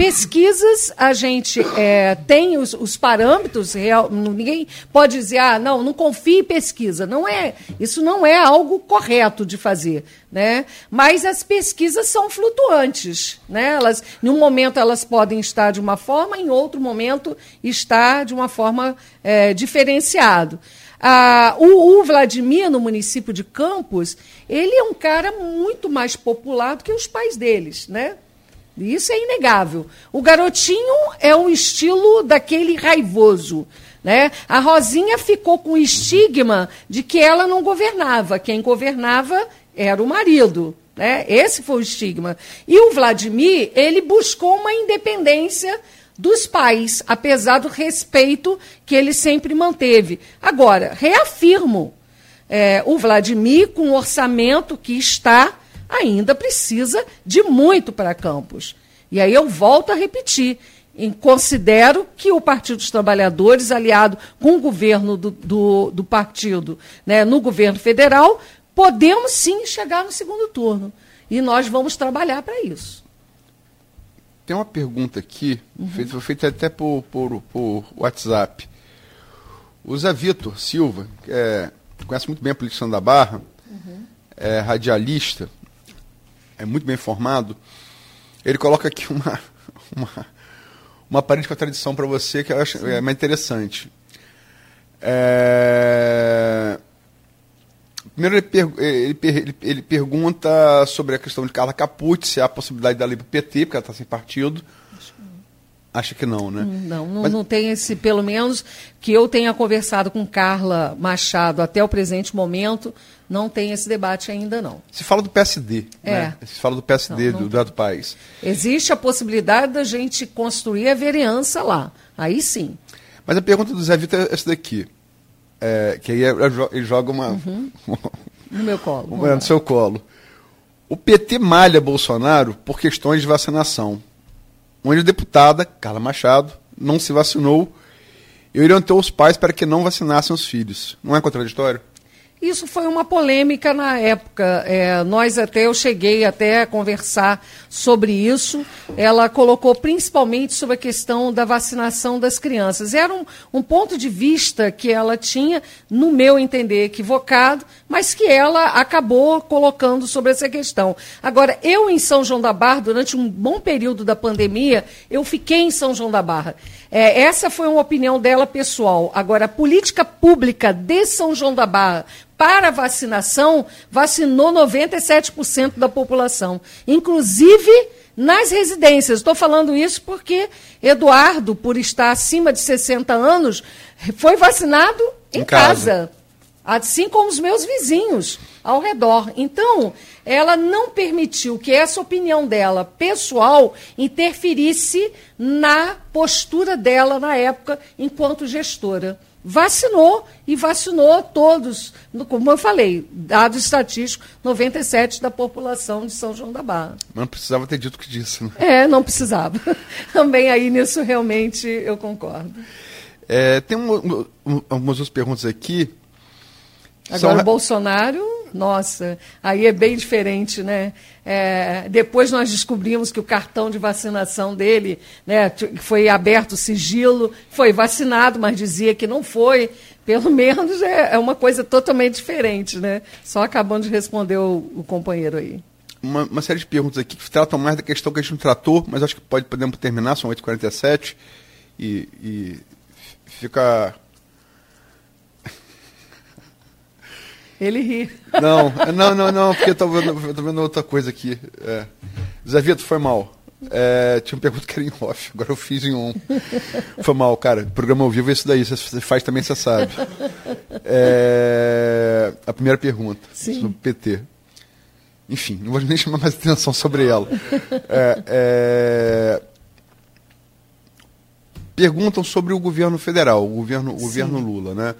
Pesquisas, a gente é, tem os, os parâmetros, real, ninguém pode dizer, ah, não, não confie em pesquisa. Não é, isso não é algo correto de fazer. Né? Mas as pesquisas são flutuantes. Né? Elas, em um momento elas podem estar de uma forma, em outro momento estar de uma forma é, diferenciado. Ah, o, o, Vladimir, no município de Campos, ele é um cara muito mais popular do que os pais deles, né? Isso é inegável. O garotinho é um estilo daquele raivoso. Né? A Rosinha ficou com o estigma de que ela não governava. Quem governava era o marido. Né? Esse foi o estigma. E o Vladimir, ele buscou uma independência dos pais, apesar do respeito que ele sempre manteve. Agora, reafirmo, é, o Vladimir, com o orçamento que está ainda precisa de muito para Campos. E aí eu volto a repetir. Considero que o Partido dos Trabalhadores, aliado com o governo do, do, do partido né, no governo federal, podemos sim chegar no segundo turno. e nós vamos trabalhar para isso. Tem uma pergunta aqui, uhum. feita, foi feita até por, por, por WhatsApp. O Zé Vitor Silva, que é, conhece muito bem a política da Barra, uhum. é radialista, é muito bem formado. Ele coloca aqui uma, uma, uma aparente contradição para você que eu acho é mais interessante. É... Primeiro, ele, per... ele, per... ele, pergunta sobre a questão de Carla Capucci, se há a possibilidade dela ir para o PT, porque ela está sem partido. Acha que não, né? Não, não, Mas... não tem esse, pelo menos que eu tenha conversado com Carla Machado até o presente momento, não tem esse debate ainda não. Se fala do PSD, é. né? Se fala do PSD, não, não do Eduardo Paes. Existe a possibilidade da gente construir a vereança lá, aí sim. Mas a pergunta do Zé Vitor é essa daqui. É, que aí ele joga uma. Uhum. no meu colo. Uma, no seu colo. O PT malha Bolsonaro por questões de vacinação. Onde a deputada, Carla Machado, não se vacinou e orientou os pais para que não vacinassem os filhos. Não é contraditório? Isso foi uma polêmica na época. É, nós até, eu cheguei até a conversar sobre isso. Ela colocou principalmente sobre a questão da vacinação das crianças. Era um, um ponto de vista que ela tinha, no meu entender, equivocado, mas que ela acabou colocando sobre essa questão. Agora, eu em São João da Barra, durante um bom período da pandemia, eu fiquei em São João da Barra. É, essa foi uma opinião dela pessoal. Agora, a política pública de São João da Barra para vacinação, vacinou 97% da população, inclusive nas residências. Estou falando isso porque Eduardo, por estar acima de 60 anos, foi vacinado em, em casa. casa, assim como os meus vizinhos ao redor. Então, ela não permitiu que essa opinião dela, pessoal, interferisse na postura dela na época enquanto gestora vacinou e vacinou todos, como eu falei, dados estatísticos, 97 da população de São João da Barra. Mas não precisava ter dito que disse, né? É, não precisava. Também aí nisso realmente eu concordo. É, tem um, um, algumas outras perguntas aqui. Agora São... o Bolsonaro nossa, aí é bem diferente, né? É, depois nós descobrimos que o cartão de vacinação dele né, foi aberto sigilo, foi vacinado, mas dizia que não foi. Pelo menos é, é uma coisa totalmente diferente, né? Só acabando de responder o, o companheiro aí. Uma, uma, série de perguntas aqui que tratam mais da questão que a gente não tratou, mas acho que pode, podemos terminar, são 8h47, e, e fica Ele ri. Não, não, não, não, porque eu tô vendo, tô vendo outra coisa aqui. É. Zé Vitor, foi mal. É, tinha uma pergunta que era em off, agora eu fiz em on. Foi mal, cara. Programa ao vivo é isso daí, você faz também, você sabe. É, a primeira pergunta, Sim. sobre PT. Enfim, não vou nem chamar mais atenção sobre ela. É, é, perguntam sobre o governo federal, o governo, o governo Lula, né?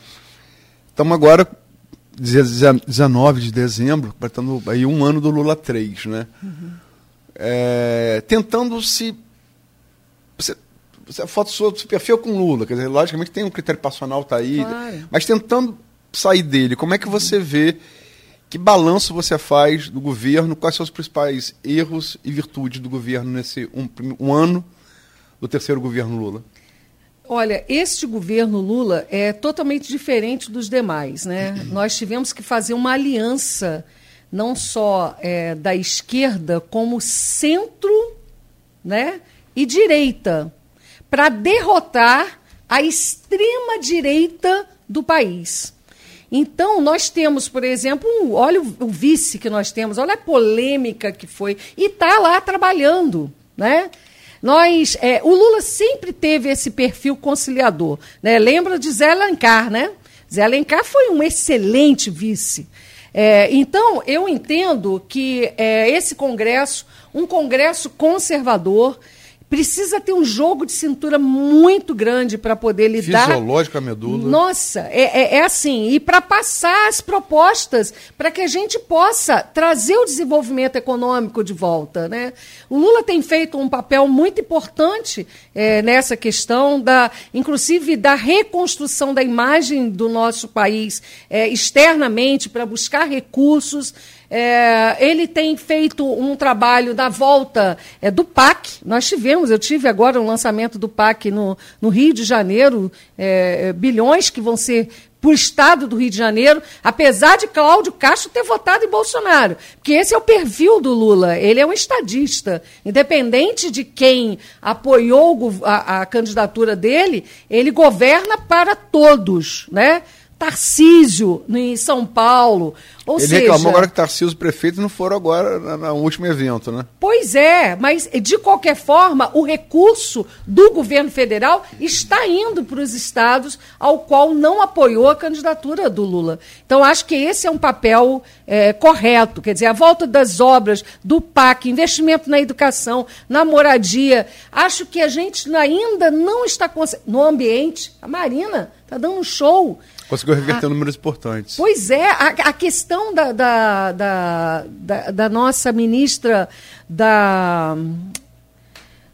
Estamos agora 19 de dezembro, completando aí um ano do Lula 3, né? Uhum. É, tentando se. Você, a foto sua se perfil com Lula, quer dizer, logicamente tem um critério passional, tá aí, claro. mas tentando sair dele, como é que você vê, que balanço você faz do governo, quais são os principais erros e virtudes do governo nesse um, um ano do terceiro governo Lula? Olha, este governo Lula é totalmente diferente dos demais. Né? Nós tivemos que fazer uma aliança, não só é, da esquerda, como centro né, e direita, para derrotar a extrema-direita do país. Então, nós temos, por exemplo, um, olha o, o, vice que nós temos, olha a polêmica que foi, e está lá trabalhando. Né? Nós, é, o Lula sempre teve esse perfil conciliador. Né? Lembra de Zé Alencar, né? Zé Alencar foi um excelente vice. É, então, eu entendo que é, esse Congresso, um Congresso conservador, precisa ter um jogo de cintura muito grande para poder lidar. Fisiológico a medula. Nossa, é, é, é assim. E para passar as propostas para que a gente possa trazer o desenvolvimento econômico de volta. Né? O Lula tem feito um papel muito importante é, nessa questão, da, inclusive da reconstrução da imagem do nosso país é, externamente para buscar recursos. É, ele tem feito um trabalho na volta é, do PAC. Nós tivemos, eu tive agora um lançamento do PAC no, no Rio de Janeiro, é, é bilhões que vão ser para o estado do Rio de Janeiro, apesar de Cláudio Castro ter votado em Bolsonaro. Porque esse é o perfil do Lula. Ele é um estadista. Independente de quem apoiou a, a candidatura dele, ele governa para todos. Né? Tarcísio, em São Paulo. Ou Ele seja, reclamou agora que Tarcísio prefeito não foram agora no último evento, né? Pois é, mas de qualquer forma, o recurso do governo federal está indo para os estados ao qual não apoiou a candidatura do Lula. Então, acho que esse é um papel é, correto. Quer dizer, a volta das obras, do PAC, investimento na educação, na moradia. Acho que a gente ainda não está no ambiente. A Marina está dando um show. Conseguiu reverter a, números importantes. Pois é, a, a questão da, da, da, da, da nossa ministra da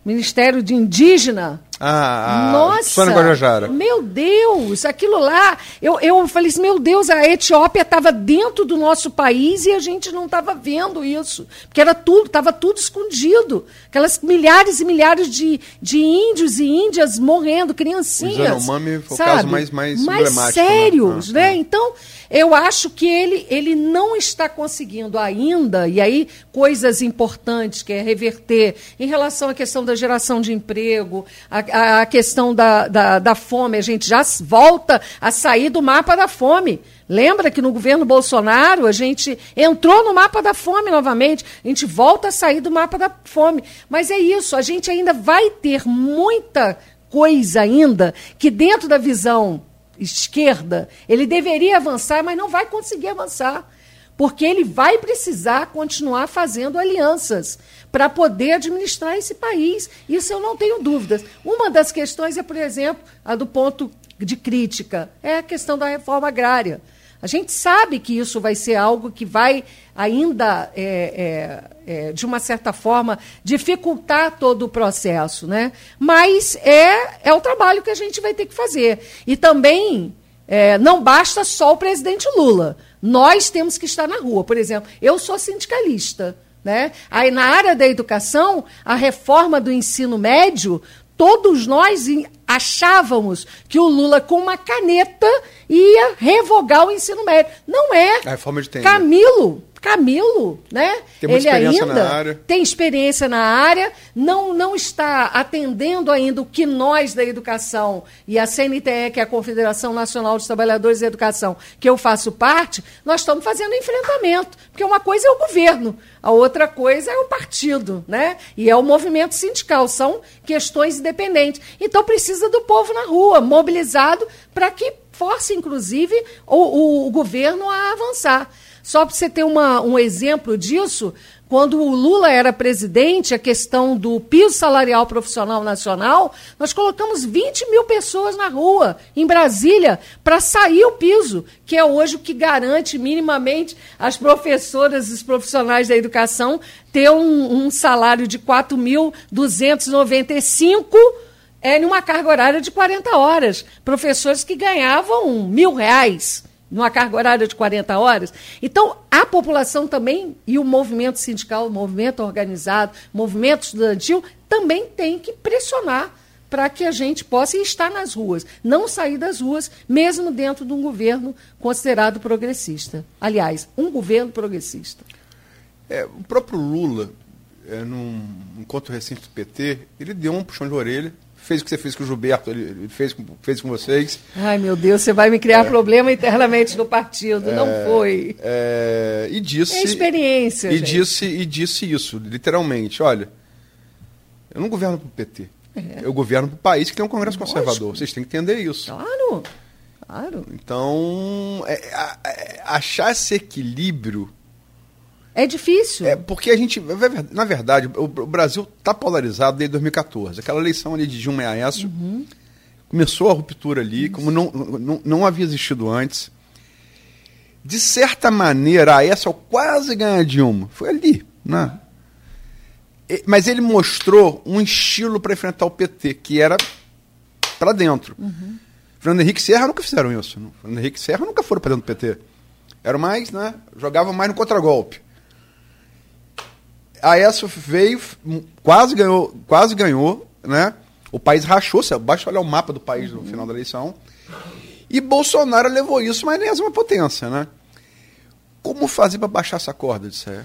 Ministério de Indígena, ah, Nossa, Sônia Guajajara. Meu Deus, aquilo lá. Eu, eu falei assim: meu Deus, a Etiópia estava dentro do nosso país e a gente não estava vendo isso. Porque era tudo, estava tudo escondido. Aquelas milhares e milhares de, de índios e índias morrendo, criancinhas. O Yanomami foi o caso mais, mais, mais né? sérios, né? Ah, né? Ah. Então, eu acho que ele, ele não está conseguindo ainda, e aí coisas importantes, que é reverter em relação à questão da geração de emprego, a a, a questão da, da, da fome, a gente já volta a sair do mapa da fome. Lembra que no governo Bolsonaro a gente entrou no mapa da fome novamente, a gente volta a sair do mapa da fome. Mas é isso, a gente ainda vai ter muita coisa ainda que dentro da visão esquerda ele deveria avançar, mas não vai conseguir avançar porque ele vai precisar continuar fazendo alianças para poder administrar esse país. Isso eu não tenho dúvidas. Uma das questões é, por exemplo, a do ponto de crítica, é a questão da reforma agrária. A gente sabe que isso vai ser algo que vai ainda, é, é, é, de uma certa forma, dificultar todo o processo. Né? Mas é, é o trabalho que a gente vai ter que fazer. E também é, não basta só o presidente Lula. Nós temos que estar na rua. Por exemplo, eu sou sindicalista. Né? Aí, na área da educação, a reforma do ensino médio, todos nós achávamos que o Lula, com uma caneta, ia revogar o ensino médio. Não é. A reforma de Camilo Camilo, né? Tem ele ainda tem experiência na área, não, não está atendendo ainda o que nós da educação e a CNTE, que é a Confederação Nacional dos Trabalhadores da Educação, que eu faço parte, nós estamos fazendo enfrentamento. Porque uma coisa é o governo, a outra coisa é o partido, né? E é o movimento sindical, são questões independentes. Então precisa do povo na rua, mobilizado, para que force, inclusive, o, o, o governo a avançar. Só para você ter uma, um exemplo disso, quando o Lula era presidente, a questão do piso salarial profissional nacional, nós colocamos 20 mil pessoas na rua, em Brasília, para sair o piso, que é hoje o que garante minimamente as professoras e os profissionais da educação ter um, um salário de 4.295 é, numa carga horária de 40 horas. Professores que ganhavam mil reais numa carga horária de 40 horas. Então, a população também, e o movimento sindical, o movimento organizado, o movimento estudantil, também tem que pressionar para que a gente possa estar nas ruas, não sair das ruas, mesmo dentro de um governo considerado progressista. Aliás, um governo progressista. É, o próprio Lula, é, num encontro recente do PT, ele deu um puxão de orelha fez o que você fez com o Gilberto, ele fez, fez com vocês. Ai, meu Deus, você vai me criar é, problema internamente no partido. É, não foi. É, e disse. É experiência. E disse, e disse isso, literalmente. Olha, eu não governo para o PT. É. Eu governo para o país que tem um Congresso Lógico. conservador. Vocês têm que entender isso. Claro. Claro. Então, é, é, achar esse equilíbrio é difícil. É, porque a gente, na verdade, o, Brasil está polarizado desde 2014. Aquela eleição ali de Dilma e Aécio, uhum. começou a ruptura ali, Isso. como não, não, não havia existido antes. De certa maneira, a Aécio quase ganha a Dilma. Foi ali, né? Mas ele mostrou um estilo para enfrentar o PT, que era para dentro. Uhum. Fernando Henrique Serra nunca fizeram isso. Fernando Henrique Serra nunca foram para dentro do PT. Era mais, né? Jogava mais no contragolpe. A ESO veio, quase ganhou, quase ganhou, né? O país rachou, basta olhar o mapa do país no final da eleição. E Bolsonaro levou isso, mas nem é uma potência, né? Como fazer para baixar essa corda de Sé?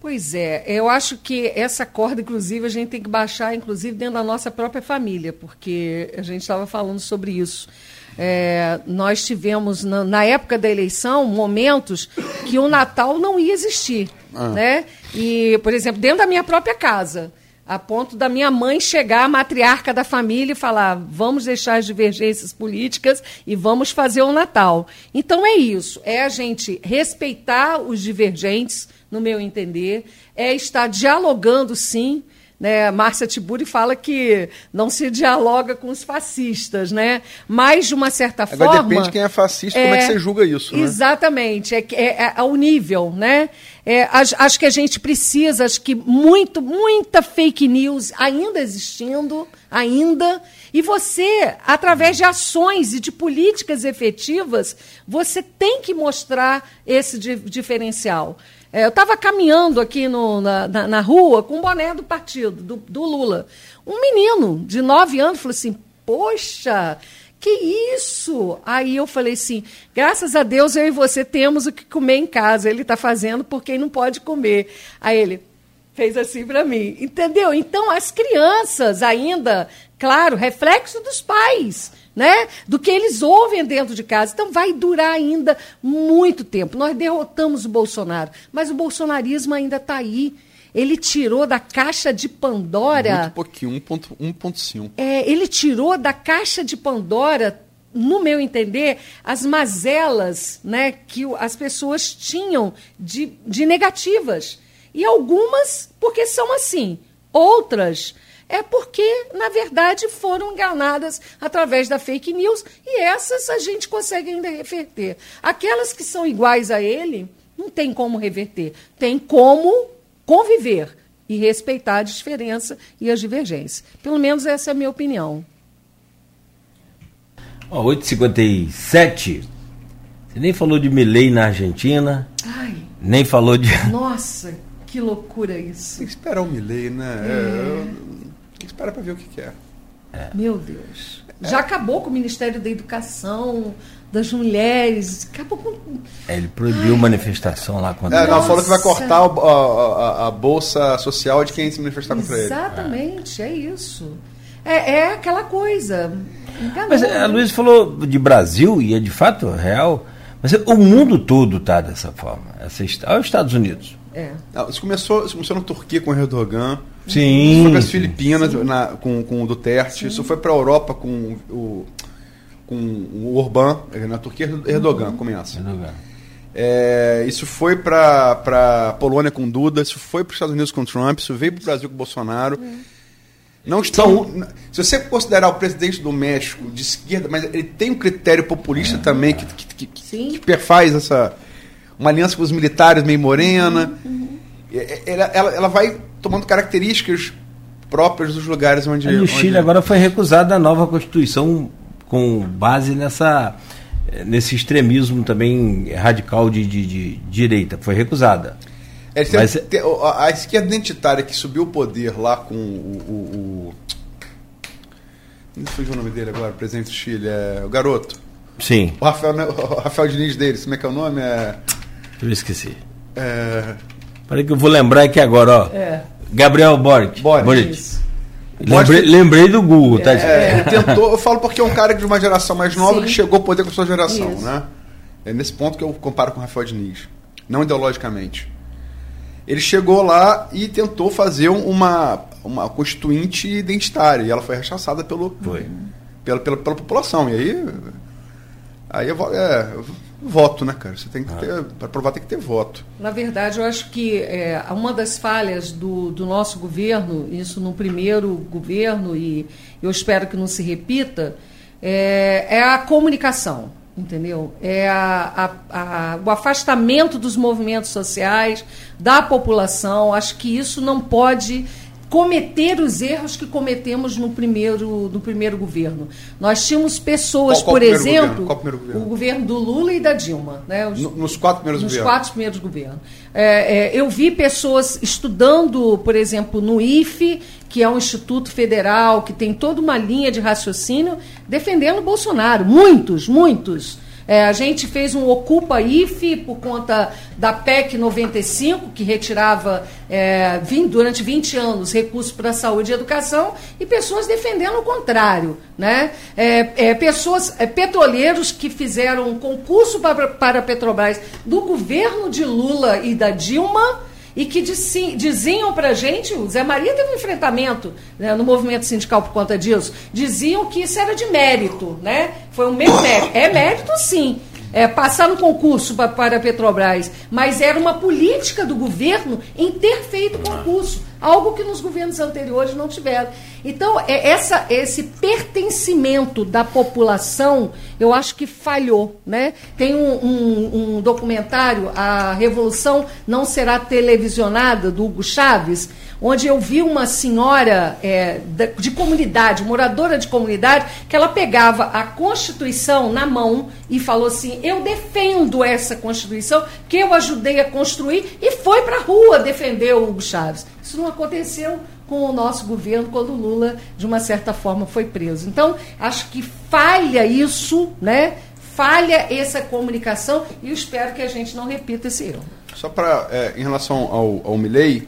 Pois é, eu acho que essa corda, inclusive, a gente tem que baixar, inclusive, dentro da nossa própria família, porque a gente estava falando sobre isso. É, nós tivemos, na, na, época da eleição, momentos que o Natal não ia existir. Ah. Né? E, por exemplo, dentro da minha própria casa, a ponto da minha mãe chegar, a matriarca da família, e falar: vamos deixar as divergências políticas e vamos fazer o Natal. Então é isso, é a gente respeitar os divergentes, no meu entender, é estar dialogando sim né, Márcia Tiburi fala que não se dialoga com os fascistas, né? Mas, de uma certa Agora, forma... depende de quem é fascista, é, como é que você julga isso, né? Exatamente, é, é, é o nível, né? É, acho, acho, que a gente precisa, acho que muito, muita fake news ainda existindo, ainda, e você, através de ações e de políticas efetivas, você tem que mostrar esse diferencial. É, eu estava caminhando aqui no, na, na, na, rua com o boné do partido, do, do Lula. Um menino de nove anos falou assim: Poxa, que isso? Aí eu falei assim: graças a Deus eu e você temos o que comer em casa. Ele está fazendo porque ele não pode comer. Aí ele fez assim para mim, entendeu? Então as crianças ainda, claro, reflexo dos pais né? Do que eles ouvem dentro de casa. Então vai durar ainda muito tempo. Nós derrotamos o Bolsonaro, mas o bolsonarismo ainda está aí. Ele tirou da caixa de Pandora. Muito pouquinho, 1,5. É, ele tirou da caixa de Pandora no meu entender, as mazelas né, que as pessoas tinham de, de negativas. E algumas porque são assim, outras é porque, na verdade, foram enganadas através da fake news e essas a gente consegue ainda reverter. Aquelas que são iguais a ele, não tem como reverter. Tem como conviver e respeitar a diferença e as divergências. Pelo menos essa é a minha opinião. Oh, 8h57. Você nem falou de Milley na Argentina. Ai. Nem falou de. Nossa, que loucura isso. Tem que esperar o Milley, né? É. Tem que esperar para ver o que, que é. é. Meu Deus. Já acabou com o Ministério da Educação, das mulheres. Acabou com. É, ele proibiu Ai. manifestação lá quando. É, não, falou que vai cortar a, a, a, bolsa social de quem se manifestar contra ele. Exatamente, é, é isso. É, é, aquela coisa. Enganou, Mas a Luiz falou de Brasil, e é de fato real. Mas o mundo todo está dessa forma. Essa, olha os Estados Unidos. É. Isso começou, isso começou na Turquia com o Erdogan. Sim. Isso foi para as Filipinas na, com, com o Duterte. Sim. Isso foi para a Europa com o, com o Orbán. Na Turquia, Erdogan começa. Erdogan. É, isso foi para a Polônia com Duda, isso foi para os Estados Unidos com Trump, isso veio para o Brasil com Bolsonaro. Não estão. Se você considerar o presidente do México de esquerda, mas ele tem um critério populista é. também que, que, que, que, perfaz essa. Uma aliança com os militares meio morena. Uhum, uhum. Ela, ela, ela vai tomando características próprias dos lugares onde. no Chile onde... agora foi recusada a nova Constituição com base nessa nesse extremismo também radical de, de, de direita. Foi recusada. É, Mas... tem, a, a, esquerda identitária que subiu o poder lá com o. o, o fugiu o nome dele agora, presidente do Chile, é o garoto. Sim. O Rafael, o Rafael Diniz deles, como é que é o nome? É... Eu esqueci. É... Peraí que eu vou lembrar aqui agora, ó. É. Gabriel Boric. Boric. Boric. Lembrei, lembrei, do Google, tá? É, tentou, eu falo porque é um cara de uma geração mais nova Sim. que chegou ao poder com a sua geração, Isso. né? É nesse ponto que eu comparo com o Rafael Diniz. Não ideologicamente. Ele chegou lá e tentou fazer uma, uma constituinte identitária. E ela foi rechaçada pelo, foi. Pela, pela, pela população. E aí. Aí é, voto, né, cara? Você tem que ah. ter. Para provar tem que ter voto. Na verdade, eu acho que é, uma das falhas do, do nosso governo, isso no primeiro governo, e eu espero que não se repita, é, é a comunicação. Entendeu? É a, a, a, o afastamento dos movimentos sociais, da população. Acho que isso não pode cometer os erros que cometemos no primeiro, no primeiro governo. Nós tínhamos pessoas, Qual- qual por exemplo, governo? Governo? o governo do Lula e da Dilma. Né? Os- No- nos quatro primeiros nos governos. quatro primeiros governos. É, é, eu vi pessoas estudando, por exemplo, no IFE, que é um instituto federal que tem toda uma linha de raciocínio, defendendo o Bolsonaro. Muitos, muitos. É, a gente fez um Ocupa IFE por conta da PEC 95, que retirava é, vim- durante 20 anos recursos para saúde e educação, e pessoas defendendo o contrário. Né? É, é, pessoas, é, petroleiros que fizeram um concurso para, para a Petrobras do governo de Lula e da Dilma e que diziam para gente, o Zé Maria teve um enfrentamento né, no movimento sindical por conta disso, diziam que isso era de mérito, né? Foi um mérito. É mérito, sim. É, passar no concurso pa- para a Petrobras, mas era uma política do governo em ter feito concurso, algo que nos governos anteriores não tiveram. Então, é essa, esse pertencimento da população, eu acho que falhou. Né? Tem um, um- um documentário, A Revolução Não Será Televisionada, do Hugo Chaves, onde eu vi uma senhora é, de comunidade, moradora de comunidade, que ela pegava a Constituição na mão e falou assim: Eu defendo essa Constituição, que eu ajudei a construir, e foi para a rua defender o Hugo Chaves. Isso não aconteceu com o nosso governo quando Lula, de uma certa forma, foi preso. Então, acho que falha isso, né? Falha essa comunicação e espero que a gente não repita esse erro. Só para, em relação ao, ao Milley,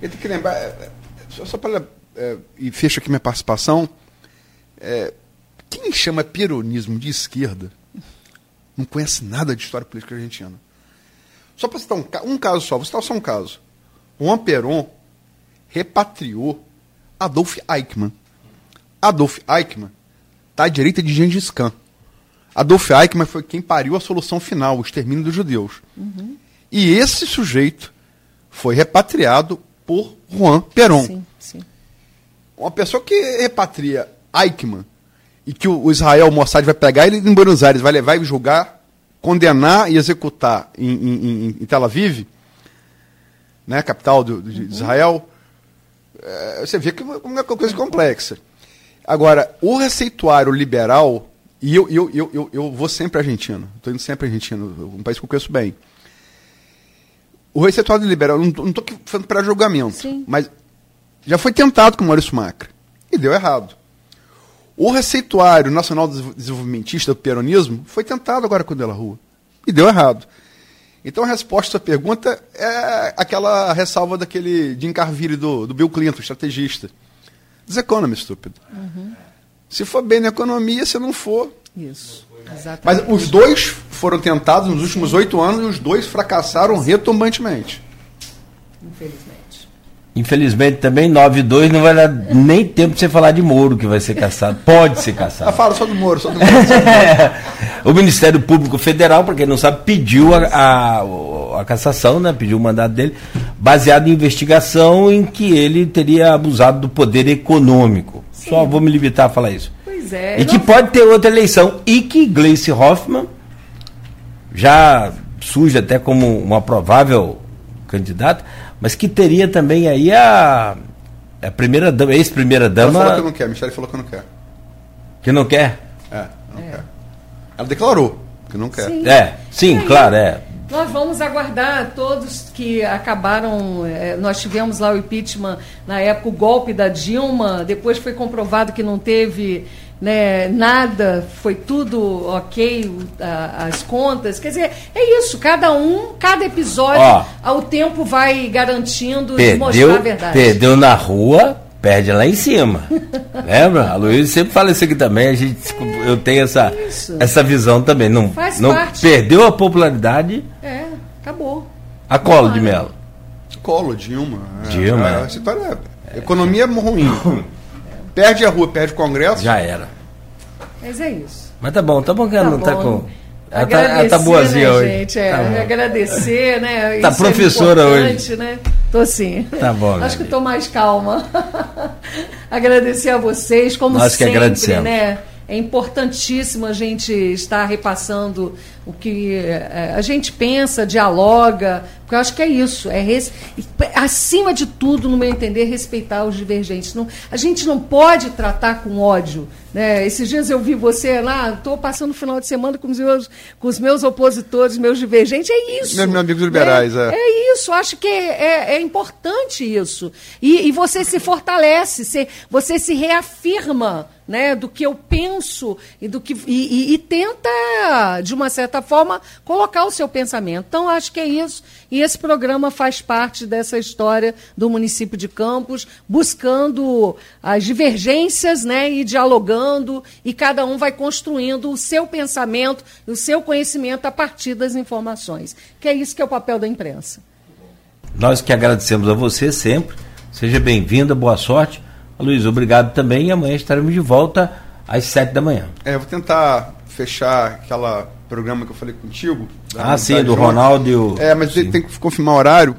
eu tenho que lembrar, é, é, só, só para, é, e fecho aqui minha participação, é, quem chama peronismo de esquerda não conhece nada de história política argentina. Só para citar um, um caso só, vou citar só um caso. Juan Perón repatriou Adolf Eichmann. Adolf Eichmann está à direita de Gengis Khan. Adolf Eichmann foi quem pariu a solução final, o extermínio dos judeus. E esse sujeito foi repatriado por Juan Perón. Sim, sim. Uma pessoa que repatria Eichmann e que o o Israel Mossad vai pegar ele em Buenos Aires, vai levar e julgar, condenar e executar em, em- em- em Tel Aviv, né, capital do, de Israel, é, você vê que é uma coisa complexa. Agora, o receituário liberal, e eu, eu, eu, eu, eu vou sempre à Argentina, estou indo sempre à Argentina, um país que eu conheço bem. O receituário liberal, não estou falando para julgamento, Sim. mas já foi tentado com o Maurício Macri e deu errado. O receituário nacional Desenvol- desenvolvimentista do peronismo foi tentado agora com o De La Rua e deu errado. Então a resposta à sua pergunta é aquela ressalva daquele Jim Carville do, do Bill Clinton, estrategista. Economist, estúpido. Se for bem na economia, se não for. Isso. Exatamente. Mas os dois foram tentados nos últimos oito anos e os dois fracassaram retumbantemente. Infelizmente. Infelizmente também 9-2 não vai dar nem tempo de você falar de Moro que vai ser caçado. Pode ser Ah, caçado. fala só do Moro, só do Moro. o Ministério Público Federal, para quem não sabe, pediu a, a, a cassação, né? pediu o mandato dele, baseado em investigação em que ele teria abusado do poder econômico. Só vou me limitar a falar isso. Pois é. E que não- pode ter outra eleição. E que Gleice Hoffmann já surge até como uma provável candidata, mas que teria também aí a, a primeira dama, ex-primeira Ela dama falou que não quer, Michele falou que não quer. que não quer. É, não quer. Ela declarou que não quer. Sim. É, sim, aí, claro, é. Nós vamos aguardar todos que acabaram. eh, nós tivemos lá o impeachment na época, o golpe da Dilma, depois foi comprovado que não teve né, nada, foi tudo ok, a- as contas. Quer dizer, é isso, cada um, cada episódio, Ó. ao tempo vai garantindo e mostrar a Perdeu, verdade. perdeu na rua, perde lá em cima. Lembra? A Luísa sempre fala isso aqui também, a gente, eu tenho essa, Isso. essa visão também. Não, Faz não parte. perdeu a popularidade, É, acabou. a colo de melo. Colo, Dilma. é. Dilma, É, é. essa história é. Economia é ruim. Perde a rua, perde o Congresso. Já era. Mas é isso. Mas tá bom, tá bom que ela Tá não tá bom. com. Ela tá, ela Agradecer, tá boazinha né, hoje. gente? É, Tá agradecer, né? Tá Isso professora é importante, né? Tô sim. Tá bom, Acho que tô mais calma. agradecer a vocês, como Nós que sempre, agradecemos. né? É importantíssimo a gente estar repassando o que eh, a gente pensa, dialoga, Porque eu acho que é isso, é res... acima de tudo, no meu entender, respeitar os divergentes. Não, a gente não pode tratar com ódio. Né? Esses dias eu vi você lá, estou passando o final de semana com os meus, com os meus opositores, meus divergentes. É isso. Meus amigos liberais, é. É, é isso, acho que é, é, é importante isso. E, e, você se fortalece, se, você se reafirma né, do que eu penso e do que e, e, e, tenta de uma certa forma colocar o seu pensamento. Então acho que é isso e esse programa faz parte dessa história do município de Campos, buscando as divergências, né, e dialogando e cada um vai construindo o seu pensamento, o seu conhecimento a partir das informações. Que é isso que é o papel da imprensa. Nós que agradecemos a você sempre. Seja bem-vinda, boa sorte Luiz, obrigado também e amanhã estaremos de volta às sete da manhã. É, eu vou tentar fechar aquela programa que eu falei contigo. Ah, sim, do Ronaldo e. É, mas tem que confirmar o horário,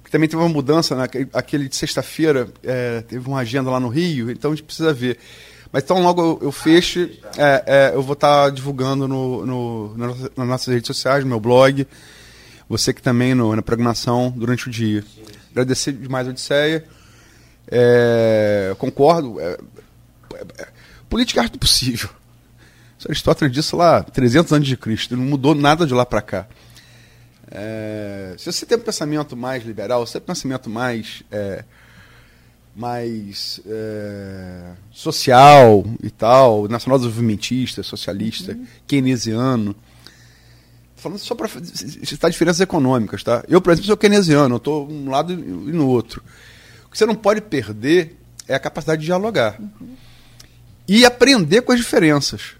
porque também teve uma mudança, né? aquele de sexta-feira, é, teve uma agenda lá no Rio, então a gente precisa ver. Mas então logo eu, eu feche, é, é, eu vou estar tá divulgando no, no, nas nossas redes sociais, no meu blog, você que também no, na programação durante o dia. Agradecer demais a Odisseia. É, concordo. É, é, política é arte do possível. Aristóteles disse lá 300 anos de Cristo, não mudou nada de lá para cá. É, se você tem um pensamento mais liberal, se você tem um pensamento mais, é, mais é, social e tal, nacional desenvolvimentista, socialista, uhum. keynesiano, falando só para citar diferenças econômicas, tá? Eu, por exemplo, sou keynesiano, eu estou um lado e no outro que você não pode perder é a capacidade de dialogar. Uhum. E aprender com as diferenças.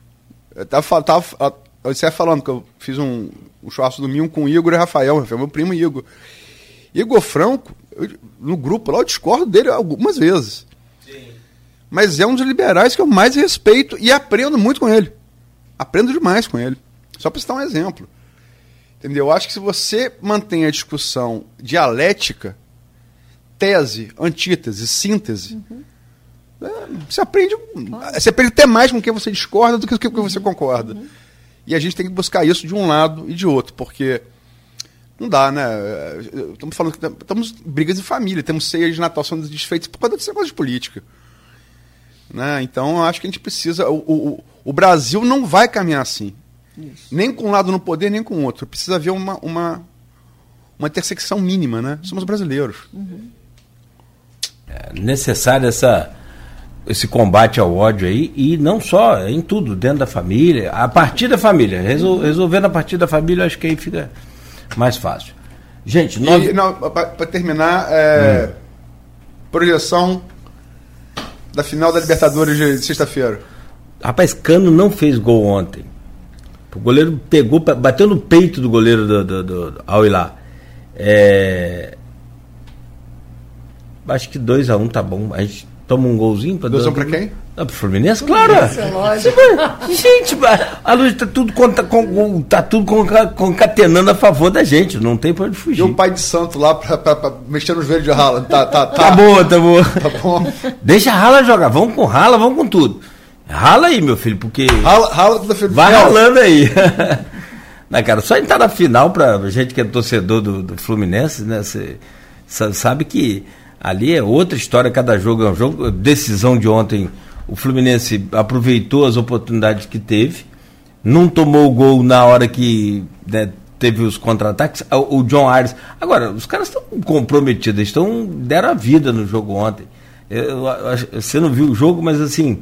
Eu estava tava, você falando que eu fiz um, um churrasco domingo com o Igor e Rafael, Rafael meu primo Igor. Igor Franco, eu, no grupo lá, eu discordo dele algumas vezes. Sim. Mas é um dos liberais que eu mais respeito e aprendo muito com ele. Aprendo demais com ele. Só para citar um exemplo. Entendeu? Eu acho que se você mantém a discussão dialética, tese, antítese, síntese. Uhum. É, você aprende. Você aprende até mais com quem você discorda do que com quem você concorda. Uhum. E a gente tem que buscar isso de um lado e de outro, porque não dá, né? Estamos falando que estamos brigas de família, temos ceias de Natal sendo desfeitas por causa desse negócio de política. Né? Então, acho que a gente precisa. O, o, o Brasil não vai caminhar assim. Isso. Nem com um lado no poder, nem com o outro. Precisa haver uma, uma, uma intersecção mínima, né? Somos brasileiros. Uhum é necessário essa, esse combate ao ódio aí, e não só, em tudo, dentro da família, a partir da família. Resol, resolvendo a partir da família, acho que aí fica mais fácil. Gente, nós... para terminar, é, hum. projeção da final da Libertadores de sexta-feira. Rapaz, Cano não fez gol ontem. O goleiro pegou, bateu no peito do goleiro do, do, do, do É, Acho que 2x1 um tá bom. A gente toma um golzinho para 2x1 um para quem? Ah, pro Fluminense, claro. gente, a luz tá tudo, tá, com, tá tudo concatenando a favor da gente, não tem pra onde fugir. E o pai de santo lá pra, pra, pra mexer nos verdes de rala. Tá, tá, tá. tá boa, tá boa. Tá bom. Deixa a rala jogar, vamos com rala, vamos com tudo. Rala aí, meu filho, porque. Rala, rala tudo filho. Vai ralando aí. Na cara, só entrar na final pra gente que é torcedor do, do Fluminense, né? Você sabe que Ali é outra história, cada jogo é um jogo. Decisão de ontem, o Fluminense aproveitou as oportunidades que teve, não tomou o gol na hora que né, teve os contra-ataques. O John Aires. Agora, os caras estão comprometidos, estão deram a vida no jogo ontem. Eu, eu, você não viu o jogo, mas assim.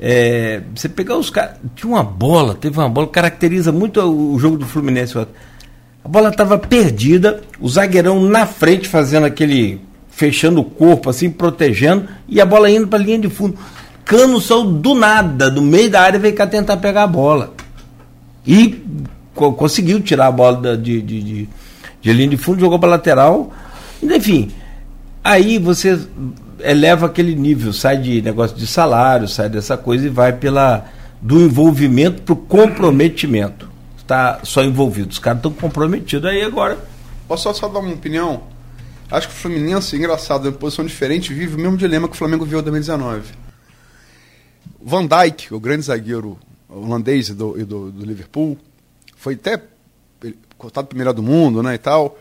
É, você pegar os caras. Tinha uma bola, teve uma bola, caracteriza muito o, o jogo do Fluminense. A bola estava perdida, o zagueirão na frente fazendo aquele fechando o corpo, assim, protegendo, e a bola indo para a linha de fundo. Cano saiu do nada, do meio da área, veio cá tentar pegar a bola. E co conseguiu tirar a bola da, de, de, de, de linha de fundo, jogou para lateral. Enfim, aí você eleva aquele nível, sai de negócio de salário, sai dessa coisa e vai pela do envolvimento para o comprometimento. Está só envolvido, os caras estão comprometidos aí agora. Posso só, só dar uma opinião? Acho que o Fluminense, engraçado, em posição diferente, vive o mesmo dilema que o Flamengo viu em 2019. Van Dijk, o grande zagueiro holandês e do, e do, do Liverpool, foi até cotado para melhor do mundo, né, e tal.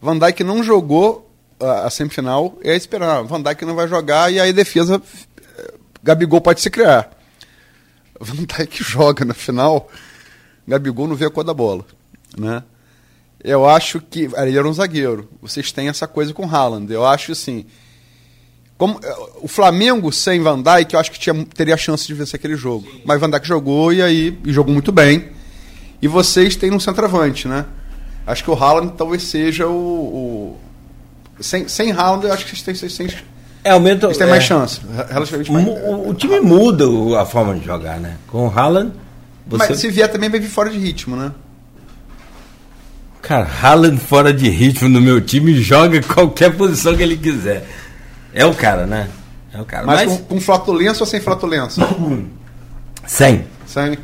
Van Dijk não jogou a, a semifinal, é esperar. Van Dijk não vai jogar e aí a defesa. eh, Gabigol pode se criar. Van Dijk joga na final, Gabigol não vê a cor da bola. Né? Eu acho que. Ele era um zagueiro. Vocês têm essa coisa com o Haaland. Eu acho assim. Como, eh, o Flamengo sem Van Dijk, eu acho que tinha, teria a chance de vencer aquele jogo. Mas Van Dijk jogou e aí e jogou muito bem. E vocês têm um centroavante, né? Acho que o Haaland talvez seja o. o- sem, sem Haaland, eu acho que vocês têm, vocês têm, vocês É, aumenta. têm é, mais chance. Relativamente mais. o, o time muda a forma de jogar, né? Com o Haaland, você. Mas se vier também vai vir fora de ritmo, né? Cara, Haaland fora de ritmo no meu time joga qualquer posição que ele quiser. É o cara, né? É o cara. Mas, Mas, com, com flatulência ou sem flatulência? sem, sem.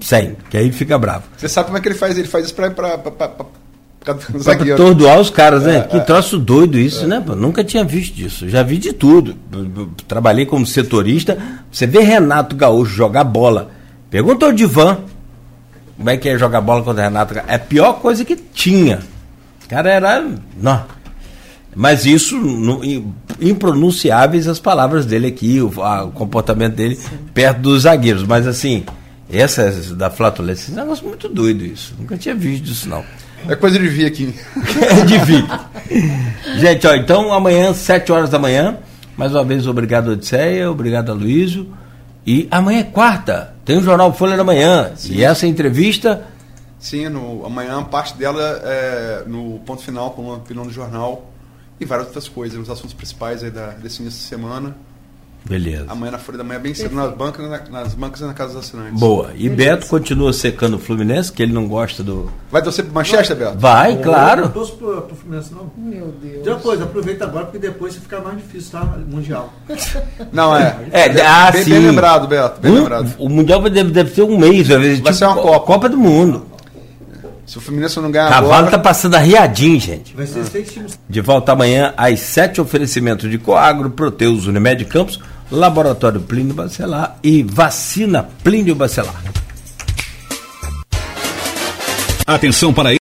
sem, que aí fica bravo. Você sabe como é que ele faz? Ele faz isso pra. pra, pra, pra, pra, pra Pra zagueiro. atordoar os caras, né? É, que é. troço doido isso, né? pô? Nunca tinha visto isso. Já vi de tudo. Trabalhei como setorista. Você vê Renato Gaúcho jogar bola. Pergunta ao Divan como é que é jogar bola contra Renato Gaúcho. É a pior coisa que tinha. O cara era. Não. Mas isso, no- im- impronunciáveis as palavras dele aqui, o, a- o comportamento dele perto dos zagueiros. Mas assim, essa da flatulência, esse negócio muito doido isso. Nunca tinha visto isso, não. É coisa de vir aqui. de vir. Gente, ó, então amanhã, 7 horas da manhã, mais uma vez, obrigado, Odisseia, obrigado, Aloysio. E amanhã é quarta, tem o Jornal Folha da Manhã. E essa entrevista, Sim, no, amanhã parte dela é no ponto final com a opinião do jornal e várias outras coisas, os assuntos principais aí da, desse início de semana. Beleza. Amanhã na Folha da Manhã, bem cedo, nas bancas, na- nas bancas e na Casa dos Assinantes. Boa. E Beto continua secando o Fluminense, que ele não gosta do. Vai torcer pro Manchester, Beto? Vai, Não claro. torço pro, pro Fluminense, não. Meu Deus. Depois, aproveita agora, porque depois fica mais difícil, tá? Mundial. Não, é. É, bem, ah, bem, sim. bem lembrado, Beto. Bem Um- lembrado. o Mundial deve, deve ter um mês, às vezes, Vai ser uma co- Copa. Copa do Mundo. Se o Fluminense não ganhar Cavalo agora... tá passando arriadinho, gente. Vai ser seis times. De volta amanhã às 7, oferecimento de Coagro, Proteus, Unimed Campos, Laboratório Plínio Bacelar e Vacina Plínio Bacelar. Atenção para